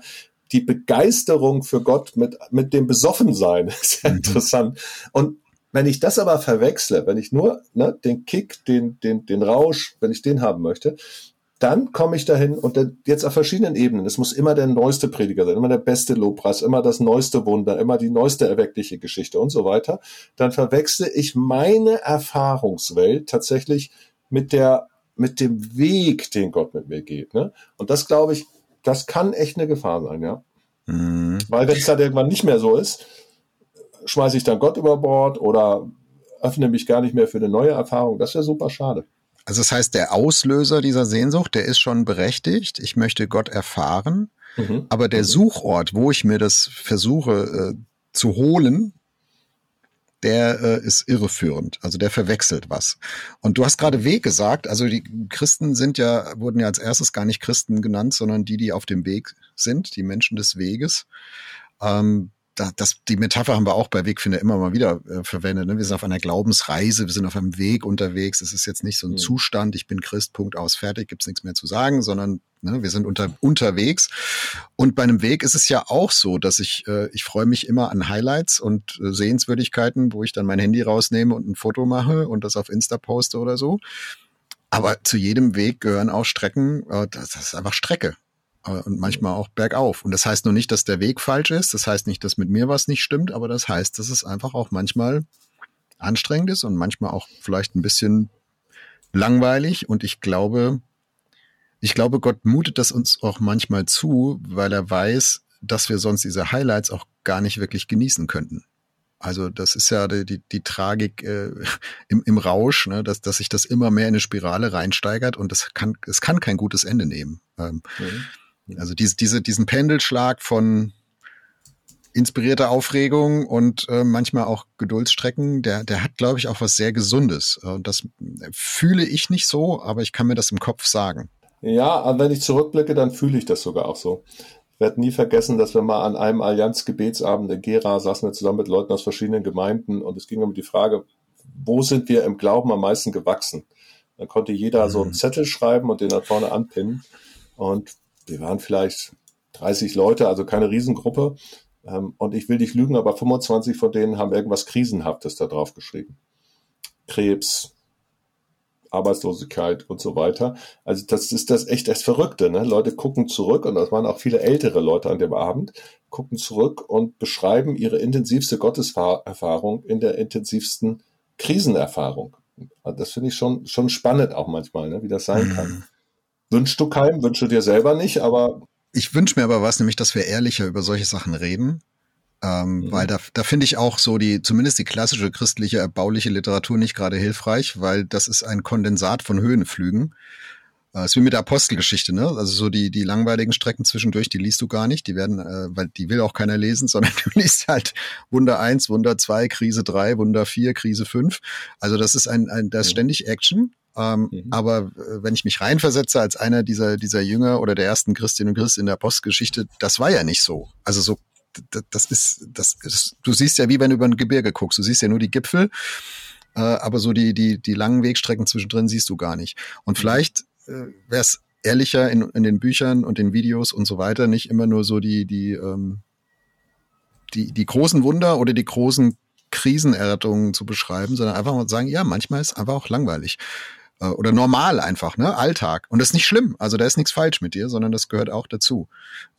Speaker 2: die Begeisterung für Gott mit, mit dem Besoffensein. Das ist ja mhm. interessant. Und wenn ich das aber verwechsle, wenn ich nur ne, den Kick, den, den, den Rausch, wenn ich den haben möchte, dann komme ich dahin und jetzt auf verschiedenen Ebenen. Es muss immer der neueste Prediger sein, immer der beste Lobpreis, immer das neueste Wunder, immer die neueste erweckliche Geschichte und so weiter. Dann verwechsle ich meine Erfahrungswelt tatsächlich mit der, mit dem Weg, den Gott mit mir geht. Ne? Und das glaube ich, das kann echt eine Gefahr sein, ja. Mhm. Weil wenn es dann irgendwann nicht mehr so ist, schmeiße ich dann Gott über Bord oder öffne mich gar nicht mehr für eine neue Erfahrung. Das wäre super schade.
Speaker 1: Also das heißt, der Auslöser dieser Sehnsucht, der ist schon berechtigt. Ich möchte Gott erfahren. Mhm. Aber der mhm. Suchort, wo ich mir das versuche äh, zu holen, der äh, ist irreführend. Also der verwechselt was. Und du hast gerade Weg gesagt. Also die Christen sind ja, wurden ja als erstes gar nicht Christen genannt, sondern die, die auf dem Weg sind, die Menschen des Weges. Ähm, das, die Metapher haben wir auch bei Wegfinder immer mal wieder äh, verwendet. Ne? Wir sind auf einer Glaubensreise, wir sind auf einem Weg unterwegs. Es ist jetzt nicht so ein mhm. Zustand, ich bin Christ, Punkt aus, fertig, gibt's nichts mehr zu sagen, sondern ne, wir sind unter, unterwegs. Und bei einem Weg ist es ja auch so, dass ich, äh, ich freue mich immer an Highlights und äh, Sehenswürdigkeiten, wo ich dann mein Handy rausnehme und ein Foto mache und das auf Insta poste oder so. Aber zu jedem Weg gehören auch Strecken, äh, das, das ist einfach Strecke und manchmal auch bergauf. Und das heißt nur nicht, dass der Weg falsch ist. Das heißt nicht, dass mit mir was nicht stimmt, aber das heißt, dass es einfach auch manchmal anstrengend ist und manchmal auch vielleicht ein bisschen langweilig. Und ich glaube, ich glaube, Gott mutet das uns auch manchmal zu, weil er weiß, dass wir sonst diese Highlights auch gar nicht wirklich genießen könnten. Also das ist ja die, die, die Tragik äh, [LAUGHS] im, im Rausch, ne, dass, dass sich das immer mehr in eine Spirale reinsteigert und das kann, es kann kein gutes Ende nehmen. Ähm, mhm. Also diese, diese, diesen Pendelschlag von inspirierter Aufregung und äh, manchmal auch Geduldsstrecken, der, der hat, glaube ich, auch was sehr Gesundes. Und das fühle ich nicht so, aber ich kann mir das im Kopf sagen.
Speaker 2: Ja, wenn ich zurückblicke, dann fühle ich das sogar auch so. Ich werde nie vergessen, dass wir mal an einem Allianz-Gebetsabend in Gera saßen wir zusammen mit Leuten aus verschiedenen Gemeinden und es ging um die Frage, wo sind wir im Glauben am meisten gewachsen? Dann konnte jeder so einen mhm. Zettel schreiben und den dann vorne anpinnen. Und wir waren vielleicht 30 Leute, also keine Riesengruppe. Ähm, und ich will dich lügen, aber 25 von denen haben irgendwas Krisenhaftes da drauf geschrieben. Krebs, Arbeitslosigkeit und so weiter. Also das ist das echt das Verrückte. Ne? Leute gucken zurück, und das waren auch viele ältere Leute an dem Abend, gucken zurück und beschreiben ihre intensivste Gotteserfahrung in der intensivsten Krisenerfahrung. Das finde ich schon, schon spannend auch manchmal, ne? wie das sein kann. Wünschst du keinem, wünschst du dir selber nicht, aber.
Speaker 1: Ich wünsche mir aber was, nämlich, dass wir ehrlicher über solche Sachen reden. Ähm, mhm. Weil da, da finde ich auch so die, zumindest die klassische christliche erbauliche Literatur nicht gerade hilfreich, weil das ist ein Kondensat von Höhenflügen. Äh, ist wie mit der Apostelgeschichte, ne? Also so die, die langweiligen Strecken zwischendurch, die liest du gar nicht, die werden, äh, weil die will auch keiner lesen, [LAUGHS] sondern du liest halt Wunder eins, Wunder zwei, Krise drei, Wunder vier, Krise fünf. Also das ist ein, ein das ist ständig Action ähm, mhm. Aber äh, wenn ich mich reinversetze als einer dieser, dieser Jünger oder der ersten Christinnen und Christen in der Postgeschichte, das war ja nicht so. Also so das ist, das ist, du siehst ja wie wenn du über ein Gebirge guckst. Du siehst ja nur die Gipfel, äh, aber so die, die, die langen Wegstrecken zwischendrin siehst du gar nicht. Und vielleicht äh, wäre es ehrlicher in, in den Büchern und den Videos und so weiter, nicht immer nur so die, die, ähm, die, die großen Wunder oder die großen Krisenerrettungen zu beschreiben, sondern einfach mal sagen, ja, manchmal ist einfach auch langweilig. Äh, oder normal einfach, ne? Alltag. Und das ist nicht schlimm. Also da ist nichts falsch mit dir, sondern das gehört auch dazu.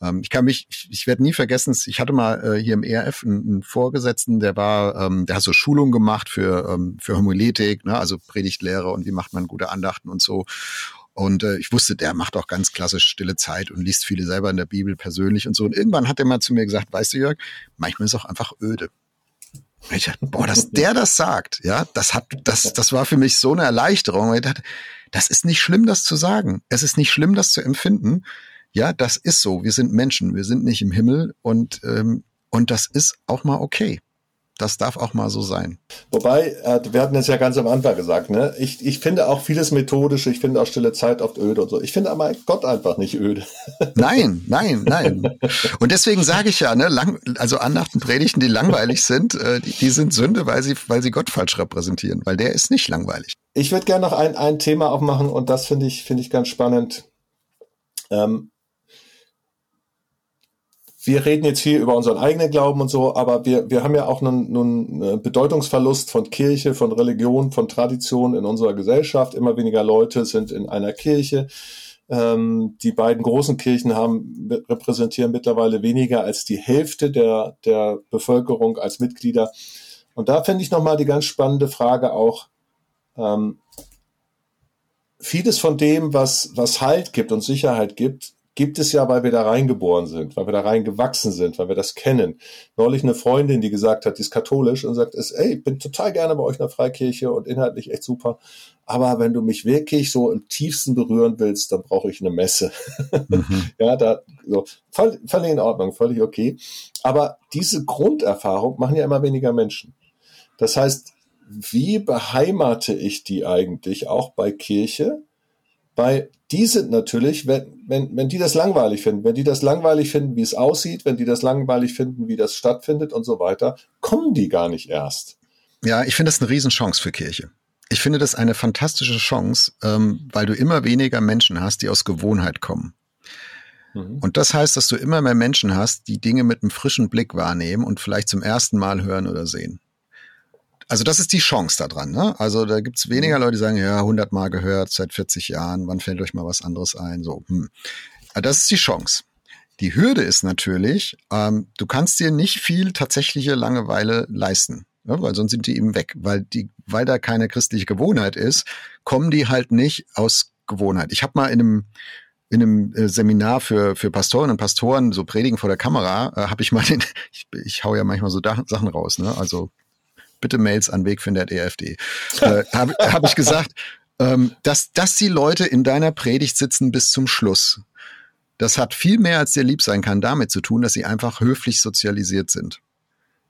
Speaker 1: Ähm, ich kann mich, ich, ich werde nie vergessen, ich hatte mal äh, hier im ERF einen, einen Vorgesetzten, der war, ähm, der hat so Schulungen gemacht für, ähm, für Homiletik, ne? also Predigtlehre und wie macht man gute Andachten und so. Und äh, ich wusste, der macht auch ganz klassisch stille Zeit und liest viele selber in der Bibel persönlich und so. Und irgendwann hat er mal zu mir gesagt, weißt du, Jörg, manchmal ist es auch einfach öde. Ich dachte, boah, dass der das sagt, ja, das hat, das, das war für mich so eine Erleichterung. Ich dachte, das ist nicht schlimm, das zu sagen. Es ist nicht schlimm, das zu empfinden. Ja, das ist so. Wir sind Menschen. Wir sind nicht im Himmel und, ähm, und das ist auch mal okay das darf auch mal so sein.
Speaker 2: Wobei, äh, wir hatten es ja ganz am Anfang gesagt, ne? Ich, ich finde auch vieles methodisch, ich finde auch stille Zeit oft öde und so. Ich finde aber Gott einfach nicht öde. [LAUGHS]
Speaker 1: Nein, nein, nein. Und deswegen sage ich ja, ne, lang, also Andachten, Predigten, die langweilig sind, äh, die, die sind Sünde, weil sie, weil sie Gott falsch repräsentieren, weil der ist nicht langweilig.
Speaker 2: Ich würde gerne noch ein, ein Thema aufmachen und das finde ich, finde ich ganz spannend. Ähm, wir reden jetzt hier über unseren eigenen Glauben und so, aber wir, wir haben ja auch einen, einen Bedeutungsverlust von Kirche, von Religion, von Tradition in unserer Gesellschaft. Immer weniger Leute sind in einer Kirche. Ähm, die beiden großen Kirchen haben, repräsentieren mittlerweile weniger als die Hälfte der, der Bevölkerung als Mitglieder. Und da finde ich nochmal die ganz spannende Frage auch, ähm, vieles von dem, was, was Halt gibt und Sicherheit gibt, gibt es ja, weil wir da reingeboren sind, weil wir da reingewachsen sind, weil wir das kennen. Neulich eine Freundin, die gesagt hat, die ist katholisch und sagt, ist, ey, ich bin total gerne bei euch in der Freikirche und inhaltlich echt super. Aber wenn du mich wirklich so im tiefsten berühren willst, dann brauche ich eine Messe. Mhm. [LAUGHS] ja, da, so, voll, völlig in Ordnung, völlig okay. Aber diese Grunderfahrung machen ja immer weniger Menschen. Das heißt, wie beheimate ich die eigentlich auch bei Kirche? Weil die sind natürlich, wenn, wenn, wenn die das langweilig finden, wenn die das langweilig finden, wie es aussieht, wenn die das langweilig finden, wie das stattfindet und so weiter, kommen die gar nicht erst.
Speaker 1: Ja, ich finde das eine Riesenchance für Kirche. Ich finde das eine fantastische Chance, ähm, weil du immer weniger Menschen hast, die aus Gewohnheit kommen. Mhm. Und das heißt, dass du immer mehr Menschen hast, die Dinge mit einem frischen Blick wahrnehmen und vielleicht zum ersten Mal hören oder sehen also das ist die Chance daran. Ne? Also da gibt's weniger mhm. Leute, die sagen, ja, 100 Mal gehört seit 40 Jahren, wann fällt euch mal was anderes ein? So, hm. Das ist die Chance. Die Hürde ist natürlich, ähm, du kannst dir nicht viel tatsächliche Langeweile leisten, ne? weil sonst sind die eben weg. Weil, die, weil da keine christliche Gewohnheit ist, kommen die halt nicht aus Gewohnheit. Ich habe mal in einem in einem äh, Seminar für für Pastoren und Pastoren so predigen vor der Kamera äh, habe ich mal den [LAUGHS] ich, ich hau ja manchmal so da, Sachen raus ne also bitte Mails an wegfinder.efd. äh, Habe hab ich gesagt, ähm, dass, dass die Leute in deiner Predigt sitzen bis zum Schluss. Das hat viel mehr, als dir lieb sein kann, damit zu tun, dass sie einfach höflich sozialisiert sind.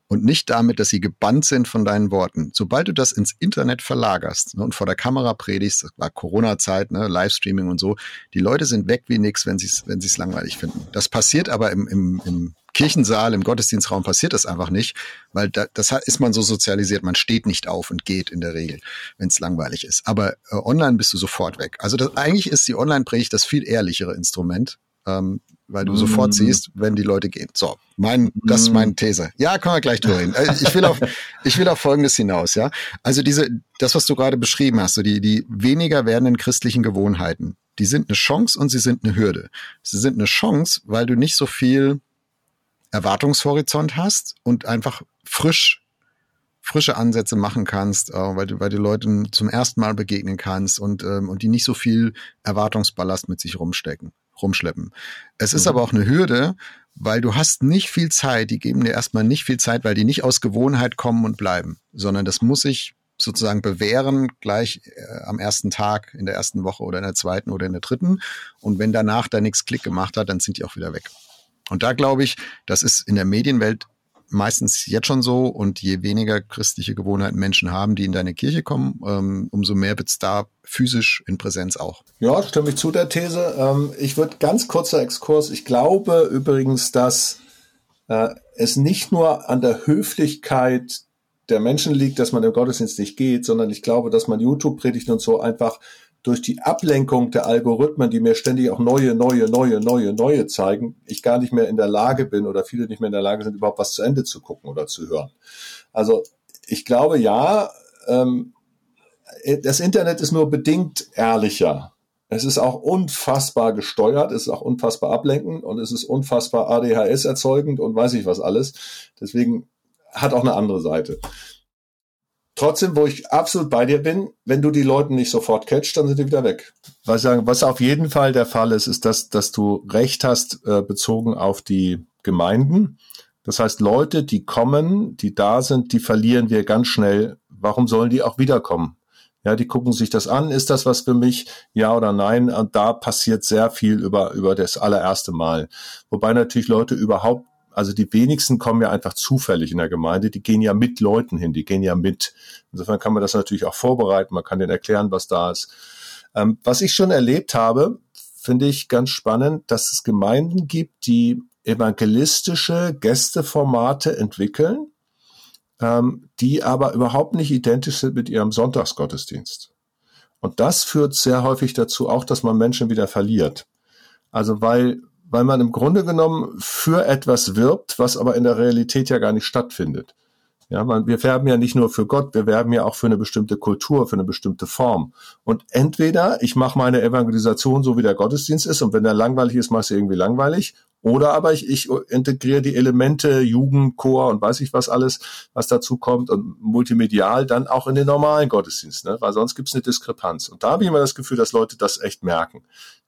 Speaker 1: Und nicht damit, dass sie gebannt sind von deinen Worten. Sobald du das ins Internet verlagerst ne, und vor der Kamera predigst, das war Corona-Zeit, ne, Livestreaming und so, die Leute sind weg wie nix, wenn sie es wenn sie's langweilig finden. Das passiert aber im, im, im Kirchensaal, im Gottesdienstraum passiert das einfach nicht, weil da, das ist man so sozialisiert. Man steht nicht auf und geht in der Regel, wenn es langweilig ist. Aber äh, online bist du sofort weg. Also das, eigentlich ist die Online-Predigt das viel ehrlichere Instrument, ähm, weil du mm. sofort siehst, wenn die Leute gehen. So, mein, das ist meine These. Ja, können wir gleich drüber reden. Äh, ich will auf, [LAUGHS] ich will auf Folgendes hinaus, ja. Also diese, das, was du gerade beschrieben hast, so die, die weniger werdenden christlichen Gewohnheiten, die sind eine Chance und sie sind eine Hürde. Sie sind eine Chance, weil du nicht so viel Erwartungshorizont hast und einfach frisch frische Ansätze machen kannst, äh, weil du weil du Leuten zum ersten Mal begegnen kannst und ähm, und die nicht so viel Erwartungsballast mit sich rumstecken, rumschleppen. Es ist mhm. aber auch eine Hürde, weil du hast nicht viel Zeit, die geben dir erstmal nicht viel Zeit, weil die nicht aus Gewohnheit kommen und bleiben, sondern das muss sich sozusagen bewähren gleich äh, am ersten Tag, in der ersten Woche oder in der zweiten oder in der dritten. Und wenn danach da nichts Klick gemacht hat, dann sind die auch wieder weg. Und da glaube ich, das ist in der Medienwelt meistens jetzt schon so und je weniger christliche Gewohnheiten Menschen haben, die in deine Kirche kommen, ähm, umso mehr wird es da physisch in Präsenz auch.
Speaker 2: Ja, stimme ich zu der These. Ähm, ich würde ganz kurzer Exkurs. Ich glaube übrigens, dass äh, es nicht nur an der Höflichkeit der Menschen liegt, dass man im Gottesdienst nicht geht, sondern ich glaube, dass man YouTube-Predigten und so einfach durch die Ablenkung der Algorithmen, die mir ständig auch neue, neue, neue, neue, neue zeigen, ich gar nicht mehr in der Lage bin oder viele nicht mehr in der Lage sind, überhaupt was zu Ende zu gucken oder zu hören. Also ich glaube ja, ähm, das Internet ist nur bedingt ehrlicher. Es ist auch unfassbar gesteuert, es ist auch unfassbar ablenkend und es ist unfassbar ADHS erzeugend und weiß ich was alles. Deswegen hat auch eine andere Seite. Trotzdem, wo ich absolut bei dir bin, wenn du die Leute nicht sofort catchst, dann sind die wieder weg. Was, sagen, was auf jeden Fall der Fall ist, ist, dass, dass du recht hast, äh, bezogen auf die Gemeinden. Das heißt, Leute, die kommen, die da sind, die verlieren wir ganz schnell. Warum sollen die auch wiederkommen? Ja, die gucken sich das an. Ist das was für mich? Ja oder nein? Und da passiert sehr viel über, über das allererste Mal. Wobei natürlich Leute überhaupt, also die wenigsten kommen ja einfach zufällig in der Gemeinde. Die gehen ja mit Leuten hin. Die gehen ja mit. Insofern kann man das natürlich auch vorbereiten. Man kann denen erklären, was da ist. Ähm, was ich schon erlebt habe, finde ich ganz spannend, dass es Gemeinden gibt, die evangelistische Gästeformate entwickeln ähm, die aber überhaupt nicht identisch sind mit ihrem Sonntagsgottesdienst. Und das führt sehr häufig dazu auch, dass man Menschen wieder verliert. Also weil, weil man im Grunde genommen für etwas wirbt, was aber in der Realität ja gar nicht stattfindet. Ja, man, wir werben ja nicht nur für Gott, wir werben ja auch für eine bestimmte Kultur, für eine bestimmte Form. Und entweder ich mache meine Evangelisation so, wie der Gottesdienst ist, und wenn der langweilig ist, mache ich irgendwie langweilig, oder aber ich, ich integriere die Elemente Jugend, Chor und weiß ich was alles, was dazu kommt und multimedial dann auch in den normalen Gottesdienst, ne? weil sonst gibt es eine Diskrepanz. Und da habe ich immer das Gefühl, dass Leute das echt merken.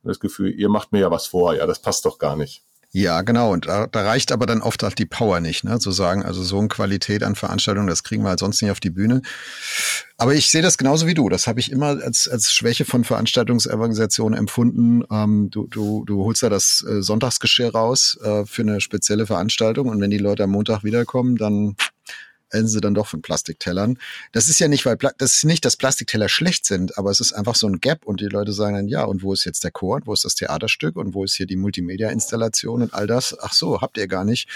Speaker 2: Das Gefühl, ihr macht mir ja was vor, ja, das passt doch gar nicht.
Speaker 1: Ja, genau. Und da, da reicht aber dann oft auch die Power nicht, ne? Zu sagen, also so eine Qualität an Veranstaltungen, das kriegen wir halt sonst nicht auf die Bühne. Aber ich sehe das genauso wie du. Das habe ich immer als, als Schwäche von Veranstaltungsorganisationen empfunden. Ähm, du, du, du holst da das äh, Sonntagsgeschirr raus äh, für eine spezielle Veranstaltung und wenn die Leute am Montag wiederkommen, dann enden sie dann doch von Plastiktellern. Das ist ja nicht, weil das ist nicht, dass Plastikteller schlecht sind, aber es ist einfach so ein Gap und die Leute sagen dann, ja, und wo ist jetzt der Chor, wo ist das Theaterstück und wo ist hier die Multimedia-Installation und all das? Ach so, habt ihr gar nicht.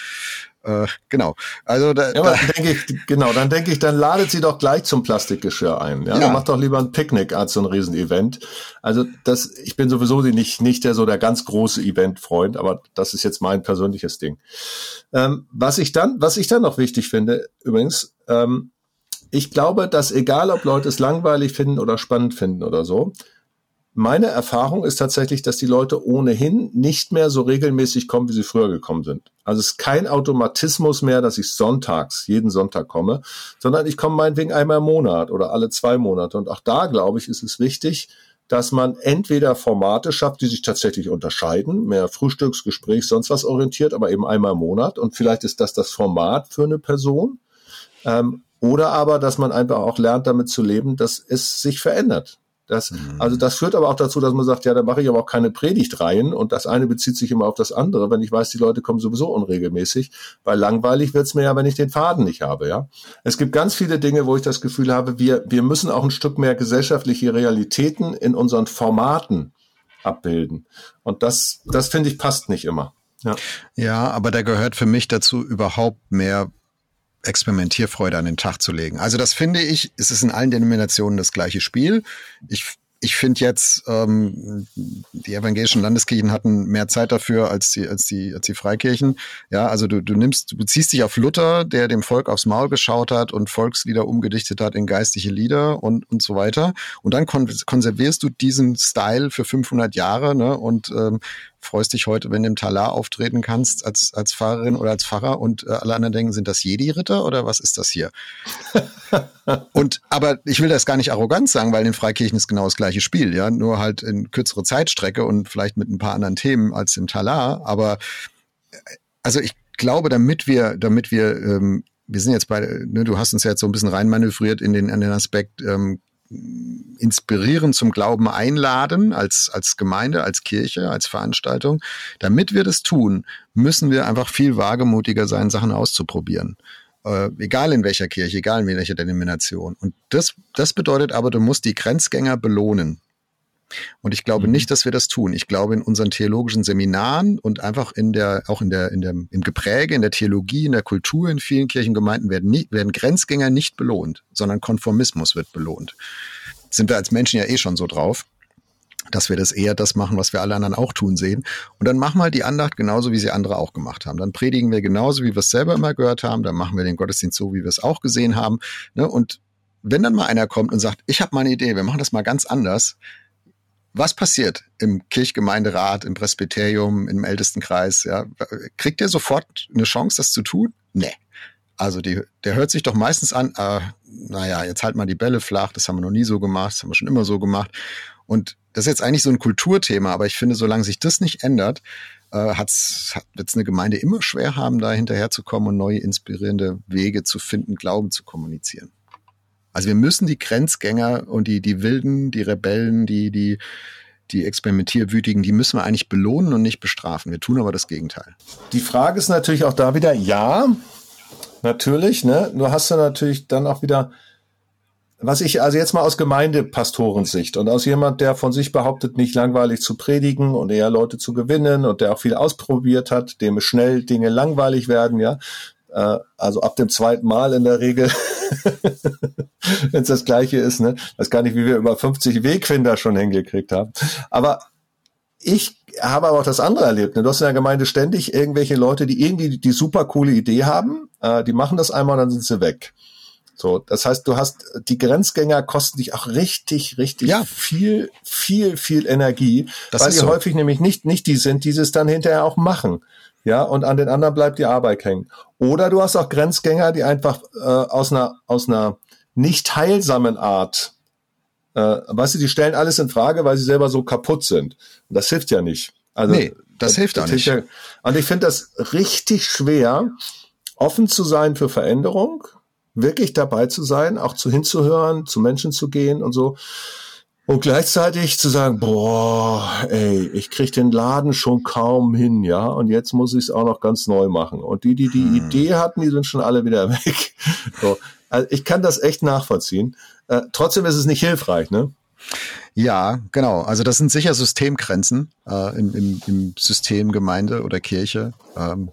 Speaker 1: Äh, genau. Also da,
Speaker 2: ja, da denke ich, genau, dann denke ich, dann ladet sie doch gleich zum Plastikgeschirr ein. Ja, ja. Macht doch lieber ein Picknick als so ein Riesenevent. Also das, ich bin sowieso nicht nicht der so der ganz große Event-Freund, aber das ist jetzt mein persönliches Ding. Ähm, was ich dann, was ich dann noch wichtig finde, übrigens, ähm, ich glaube, dass egal ob Leute es langweilig finden oder spannend finden oder so, meine Erfahrung ist tatsächlich, dass die Leute ohnehin nicht mehr so regelmäßig kommen, wie sie früher gekommen sind. Also es ist kein Automatismus mehr, dass ich sonntags, jeden Sonntag komme, sondern ich komme meinetwegen einmal im Monat oder alle zwei Monate. Und auch da, glaube ich, ist es wichtig, dass man entweder Formate schafft, die sich tatsächlich unterscheiden, mehr Frühstücks, Gespräch, sonst was orientiert, aber eben einmal im Monat. Und vielleicht ist das das Format für eine Person. Ähm, oder aber, dass man einfach auch lernt, damit zu leben, dass es sich verändert. Das, mhm. Also das führt aber auch dazu, dass man sagt, ja, da mache ich aber auch keine Predigtreihen und das eine bezieht sich immer auf das andere, wenn ich weiß, die Leute kommen sowieso unregelmäßig, weil langweilig wird's mir ja, wenn ich den Faden nicht habe, ja. Es gibt ganz viele Dinge, wo ich das Gefühl habe, wir, wir müssen auch ein Stück mehr gesellschaftliche Realitäten in unseren Formaten abbilden. Und das, das finde ich passt nicht immer.
Speaker 1: Ja. ja, aber da gehört für mich dazu überhaupt mehr Experimentierfreude an den Tag zu legen. Also das finde ich, es ist in allen Denominationen das gleiche Spiel. Ich ich finde jetzt, ähm, die evangelischen Landeskirchen hatten mehr Zeit dafür als die, als die, als die Freikirchen. Ja, also du, du nimmst, du beziehst dich auf Luther, der dem Volk aufs Maul geschaut hat und Volkslieder umgedichtet hat in geistliche Lieder und, und so weiter. Und dann kon konservierst du diesen Style für 500 Jahre, ne, und ähm, freust dich heute, wenn du im Talar auftreten kannst als, als Pfarrerin oder als Pfarrer und äh, alle anderen denken, sind das Jedi-Ritter oder was ist das hier? [LAUGHS] und, aber ich will das gar nicht arrogant sagen, weil in Freikirchen ist genau das gleiche Spiel, ja, nur halt in kürzere Zeitstrecke und vielleicht mit ein paar anderen Themen als im Talar, aber äh, also ich glaube, damit wir, damit wir, ähm, wir sind jetzt bei, ne, du hast uns ja jetzt so ein bisschen reinmanövriert in den, in den Aspekt, ähm, inspirieren, zum Glauben einladen als, als Gemeinde, als Kirche, als Veranstaltung. Damit wir das tun, müssen wir einfach viel wagemutiger sein, Sachen auszuprobieren. Äh, egal in welcher Kirche, egal in welcher Denomination. Und das, das bedeutet aber, du musst die Grenzgänger belohnen. Und ich glaube mhm. nicht, dass wir das tun. Ich glaube, in unseren theologischen Seminaren und einfach in der, auch in der, in der, im Gepräge, in der Theologie, in der Kultur, in vielen Kirchengemeinden werden, nie, werden Grenzgänger nicht belohnt, sondern Konformismus wird belohnt. Sind wir als Menschen ja eh schon so drauf dass wir das eher das machen, was wir alle anderen auch tun sehen. Und dann machen wir halt die Andacht genauso, wie sie andere auch gemacht haben. Dann predigen wir genauso, wie wir es selber immer gehört haben. Dann machen wir den Gottesdienst so, wie wir es auch gesehen haben. Ne? Und wenn dann mal einer kommt und sagt, ich habe mal eine Idee, wir machen das mal ganz anders, was passiert im Kirchgemeinderat, im Presbyterium, im Ältestenkreis? Ja? Kriegt der sofort eine Chance, das zu tun? Nee. Also die, der hört sich doch meistens an, äh, naja, jetzt halt mal die Bälle flach, das haben wir noch nie so gemacht, das haben wir schon immer so gemacht. Und das ist jetzt eigentlich so ein Kulturthema, aber ich finde, solange sich das nicht ändert, äh, hat's, hat, wird es eine Gemeinde immer schwer haben, da hinterherzukommen und neue inspirierende Wege zu finden, Glauben zu kommunizieren. Also wir müssen die Grenzgänger und die, die Wilden, die Rebellen, die, die, die Experimentierwütigen, die müssen wir eigentlich belohnen und nicht bestrafen. Wir tun aber das Gegenteil.
Speaker 2: Die Frage ist natürlich auch da wieder, ja, natürlich, ne? Nur hast du natürlich dann auch wieder was ich also jetzt mal aus Gemeindepastorensicht und aus jemand, der von sich behauptet, nicht langweilig zu predigen und eher Leute zu gewinnen und der auch viel ausprobiert hat, dem schnell Dinge langweilig werden, ja. Äh, also ab dem zweiten Mal in der Regel, [LAUGHS] wenn es das gleiche ist, ne? Weiß gar nicht, wie wir über 50 Wegfinder schon hingekriegt haben. Aber ich habe aber auch das andere erlebt. Ne? Du hast in der Gemeinde ständig irgendwelche Leute, die irgendwie die super coole Idee haben, äh, die machen das einmal, dann sind sie weg. So, das heißt, du hast die Grenzgänger kosten dich auch richtig, richtig ja. viel, viel, viel Energie, das weil die so. häufig nämlich nicht nicht die sind, die es dann hinterher auch machen. Ja, und an den anderen bleibt die Arbeit hängen. Oder du hast auch Grenzgänger, die einfach äh, aus einer aus einer nicht heilsamen Art, äh, weißt du, die stellen alles in Frage, weil sie selber so kaputt sind. Und das hilft ja nicht.
Speaker 1: Also, nee, das, das hilft auch nicht. Ja,
Speaker 2: und ich finde das richtig schwer, offen zu sein für Veränderung wirklich dabei zu sein, auch zu hinzuhören, zu Menschen zu gehen und so. Und gleichzeitig zu sagen, boah, ey, ich krieg den Laden schon kaum hin, ja, und jetzt muss ich es auch noch ganz neu machen. Und die, die die hm. Idee hatten, die sind schon alle wieder [LAUGHS] weg. So. Also ich kann das echt nachvollziehen. Äh, trotzdem ist es nicht hilfreich, ne?
Speaker 1: Ja, genau. Also das sind sicher Systemgrenzen äh, im, im, im System Gemeinde oder Kirche. Ähm,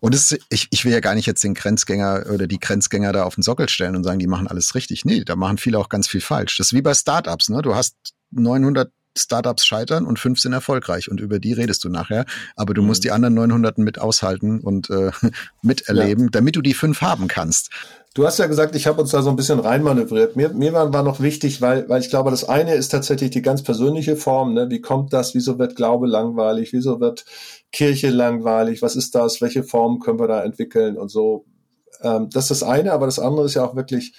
Speaker 1: und es ist, ich, ich will ja gar nicht jetzt den Grenzgänger oder die Grenzgänger da auf den Sockel stellen und sagen, die machen alles richtig. Nee, da machen viele auch ganz viel falsch. Das ist wie bei Startups. Ne? Du hast 900 Startups scheitern und fünf sind erfolgreich und über die redest du nachher. Aber du mhm. musst die anderen 900 mit aushalten und äh, [LAUGHS] miterleben, ja. damit du die fünf haben kannst.
Speaker 2: Du hast ja gesagt, ich habe uns da so ein bisschen reinmanövriert. Mir, mir war, war noch wichtig, weil, weil ich glaube, das eine ist tatsächlich die ganz persönliche Form. Ne? Wie kommt das? Wieso wird Glaube langweilig? Wieso wird Kirche langweilig? Was ist das? Welche Formen können wir da entwickeln und so? Ähm, das ist das eine, aber das andere ist ja auch wirklich,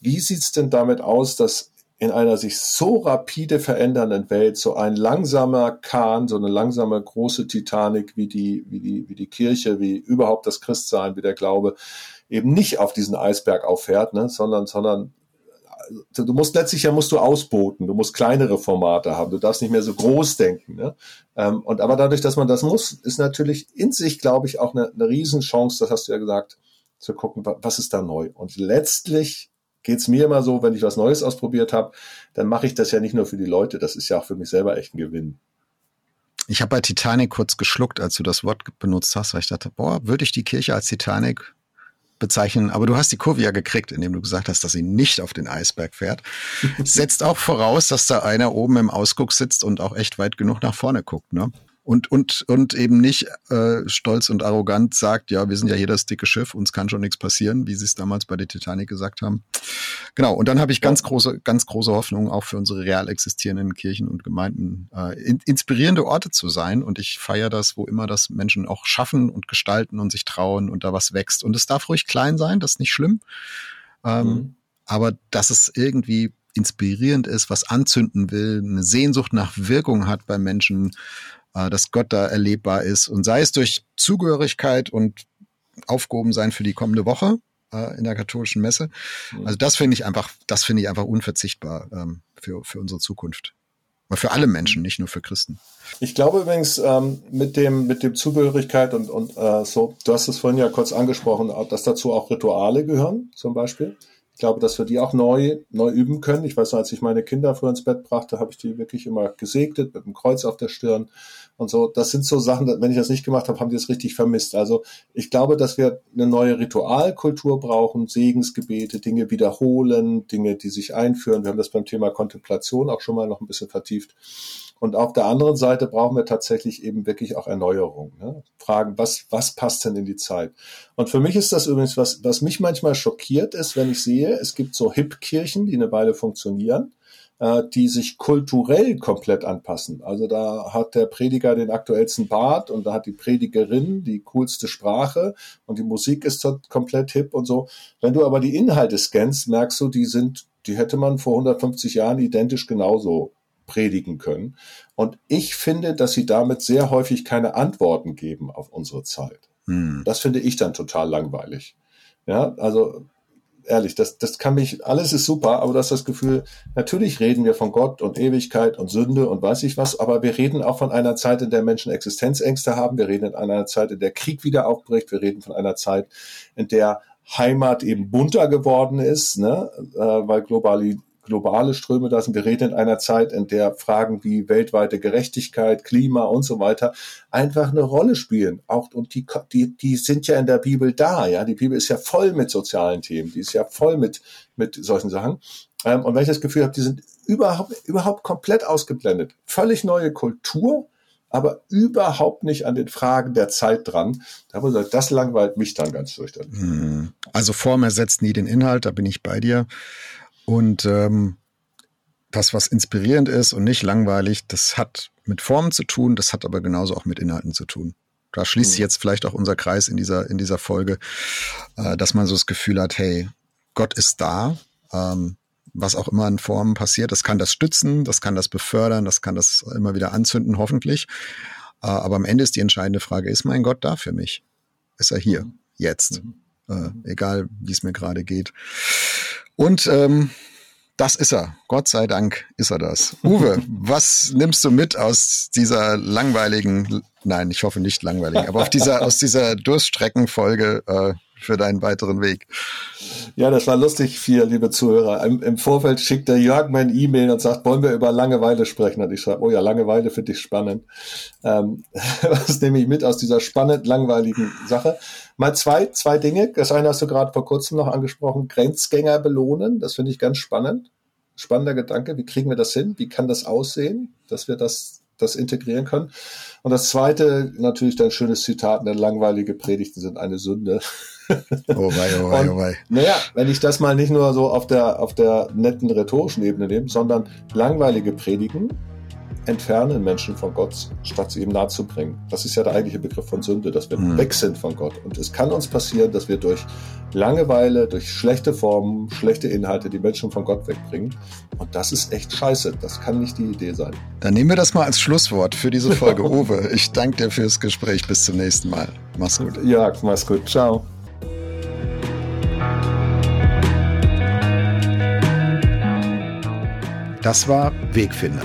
Speaker 2: wie sieht's denn damit aus, dass in einer sich so rapide verändernden Welt so ein langsamer Kahn, so eine langsame große Titanic wie die, wie die, wie die Kirche, wie überhaupt das Christsein, wie der Glaube, eben nicht auf diesen Eisberg auffährt, ne, sondern, sondern du musst letztlich ja musst du ausboten, du musst kleinere Formate haben, du darfst nicht mehr so groß denken. Ne? Ähm, und aber dadurch, dass man das muss, ist natürlich in sich, glaube ich, auch eine, eine Riesenchance, das hast du ja gesagt, zu gucken, was ist da neu. Und letztlich geht's mir immer so, wenn ich was Neues ausprobiert habe, dann mache ich das ja nicht nur für die Leute, das ist ja auch für mich selber echt ein Gewinn.
Speaker 1: Ich habe bei Titanic kurz geschluckt, als du das Wort benutzt hast, weil ich dachte, boah, würde ich die Kirche als Titanic bezeichnen, aber du hast die Kurve ja gekriegt, indem du gesagt hast, dass sie nicht auf den Eisberg fährt. Setzt auch voraus, dass da einer oben im Ausguck sitzt und auch echt weit genug nach vorne guckt, ne? Und, und, und eben nicht äh, stolz und arrogant sagt, ja, wir sind ja hier das dicke Schiff, uns kann schon nichts passieren, wie sie es damals bei der Titanic gesagt haben. Genau, und dann habe ich ganz große, ganz große Hoffnung, auch für unsere real existierenden Kirchen und Gemeinden äh, in, inspirierende Orte zu sein. Und ich feiere das, wo immer das Menschen auch schaffen und gestalten und sich trauen und da was wächst. Und es darf ruhig klein sein, das ist nicht schlimm. Ähm, mhm. Aber dass es irgendwie inspirierend ist, was anzünden will, eine Sehnsucht nach Wirkung hat bei Menschen, dass Gott da erlebbar ist und sei es durch Zugehörigkeit und aufgehoben sein für die kommende Woche äh, in der katholischen Messe. Mhm. Also das finde ich einfach, das finde ich einfach unverzichtbar ähm, für, für unsere Zukunft. Aber für alle Menschen, nicht nur für Christen.
Speaker 2: Ich glaube übrigens ähm, mit dem mit dem Zugehörigkeit und und äh, so. Du hast es vorhin ja kurz angesprochen, dass dazu auch Rituale gehören, zum Beispiel. Ich glaube, dass wir die auch neu, neu üben können. Ich weiß als ich meine Kinder früher ins Bett brachte, habe ich die wirklich immer gesegnet mit einem Kreuz auf der Stirn und so. Das sind so Sachen, wenn ich das nicht gemacht habe, haben die es richtig vermisst. Also ich glaube, dass wir eine neue Ritualkultur brauchen, Segensgebete, Dinge wiederholen, Dinge, die sich einführen. Wir haben das beim Thema Kontemplation auch schon mal noch ein bisschen vertieft. Und auf der anderen Seite brauchen wir tatsächlich eben wirklich auch Erneuerung. Ne? Fragen, was, was passt denn in die Zeit? Und für mich ist das übrigens, was, was mich manchmal schockiert ist, wenn ich sehe, es gibt so Hip-Kirchen, die eine Weile funktionieren, äh, die sich kulturell komplett anpassen. Also da hat der Prediger den aktuellsten Bart und da hat die Predigerin die coolste Sprache und die Musik ist komplett hip und so. Wenn du aber die Inhalte scannst, merkst du, die sind, die hätte man vor 150 Jahren identisch genauso predigen können. Und ich finde, dass sie damit sehr häufig keine Antworten geben auf unsere Zeit. Hm. Das finde ich dann total langweilig. Ja, also ehrlich, das, das kann mich, alles ist super, aber du hast das Gefühl, natürlich reden wir von Gott und Ewigkeit und Sünde und weiß ich was, aber wir reden auch von einer Zeit, in der Menschen Existenzängste haben, wir reden in einer Zeit, in der Krieg wieder aufbricht, wir reden von einer Zeit, in der Heimat eben bunter geworden ist, ne, äh, weil globali globale Ströme da sind. Wir reden in einer Zeit, in der Fragen wie weltweite Gerechtigkeit, Klima und so weiter einfach eine Rolle spielen. Auch, und die, die, die sind ja in der Bibel da, ja. Die Bibel ist ja voll mit sozialen Themen. Die ist ja voll mit, mit solchen Sachen. Ähm, und wenn ich das Gefühl habe, die sind überhaupt, überhaupt komplett ausgeblendet. Völlig neue Kultur, aber überhaupt nicht an den Fragen der Zeit dran. Da muss ich sagen, das langweilt mich dann ganz fürchterlich. Hm.
Speaker 1: Also Form ersetzt nie den Inhalt, da bin ich bei dir. Und ähm, das, was inspirierend ist und nicht langweilig, das hat mit Formen zu tun, das hat aber genauso auch mit Inhalten zu tun. Da schließt sich mhm. jetzt vielleicht auch unser Kreis in dieser, in dieser Folge, äh, dass man so das Gefühl hat, hey, Gott ist da, ähm, was auch immer in Formen passiert. Das kann das stützen, das kann das befördern, das kann das immer wieder anzünden, hoffentlich. Äh, aber am Ende ist die entscheidende Frage, ist mein Gott da für mich? Ist er hier, mhm. jetzt? Mhm. Äh, egal, wie es mir gerade geht. Und ähm, das ist er. Gott sei Dank ist er das. [LAUGHS] Uwe, was nimmst du mit aus dieser langweiligen, nein, ich hoffe nicht langweiligen, aber auf dieser, aus dieser Durststreckenfolge äh, für deinen weiteren Weg.
Speaker 2: Ja, das war lustig, vier liebe Zuhörer. Im, im Vorfeld schickt der Jörg mir ein E-Mail und sagt, wollen wir über Langeweile sprechen? Und ich schreibe, oh ja, Langeweile finde ich spannend. Ähm, [LAUGHS] was nehme ich mit aus dieser spannend langweiligen Sache? Mal zwei, zwei Dinge. Das eine hast du gerade vor kurzem noch angesprochen, Grenzgänger belohnen. Das finde ich ganz spannend. Spannender Gedanke. Wie kriegen wir das hin? Wie kann das aussehen, dass wir das das integrieren können. Und das zweite, natürlich dein schönes Zitat, eine langweilige Predigten sind eine Sünde. Oh wei, oh wei, oh wei. Naja, wenn ich das mal nicht nur so auf der, auf der netten rhetorischen Ebene nehme, sondern langweilige Predigen entfernen Menschen von Gott, statt sie ihm nahe zu bringen. Das ist ja der eigentliche Begriff von Sünde, dass wir mhm. weg sind von Gott. Und es kann uns passieren, dass wir durch Langeweile, durch schlechte Formen, schlechte Inhalte die Menschen von Gott wegbringen. Und das ist echt scheiße. Das kann nicht die Idee sein.
Speaker 1: Dann nehmen wir das mal als Schlusswort für diese [LAUGHS] Folge. Uwe, ich danke dir fürs Gespräch. Bis zum nächsten Mal. Mach's gut.
Speaker 2: Ja, mach's gut. Ciao.
Speaker 1: Das war Wegfinder.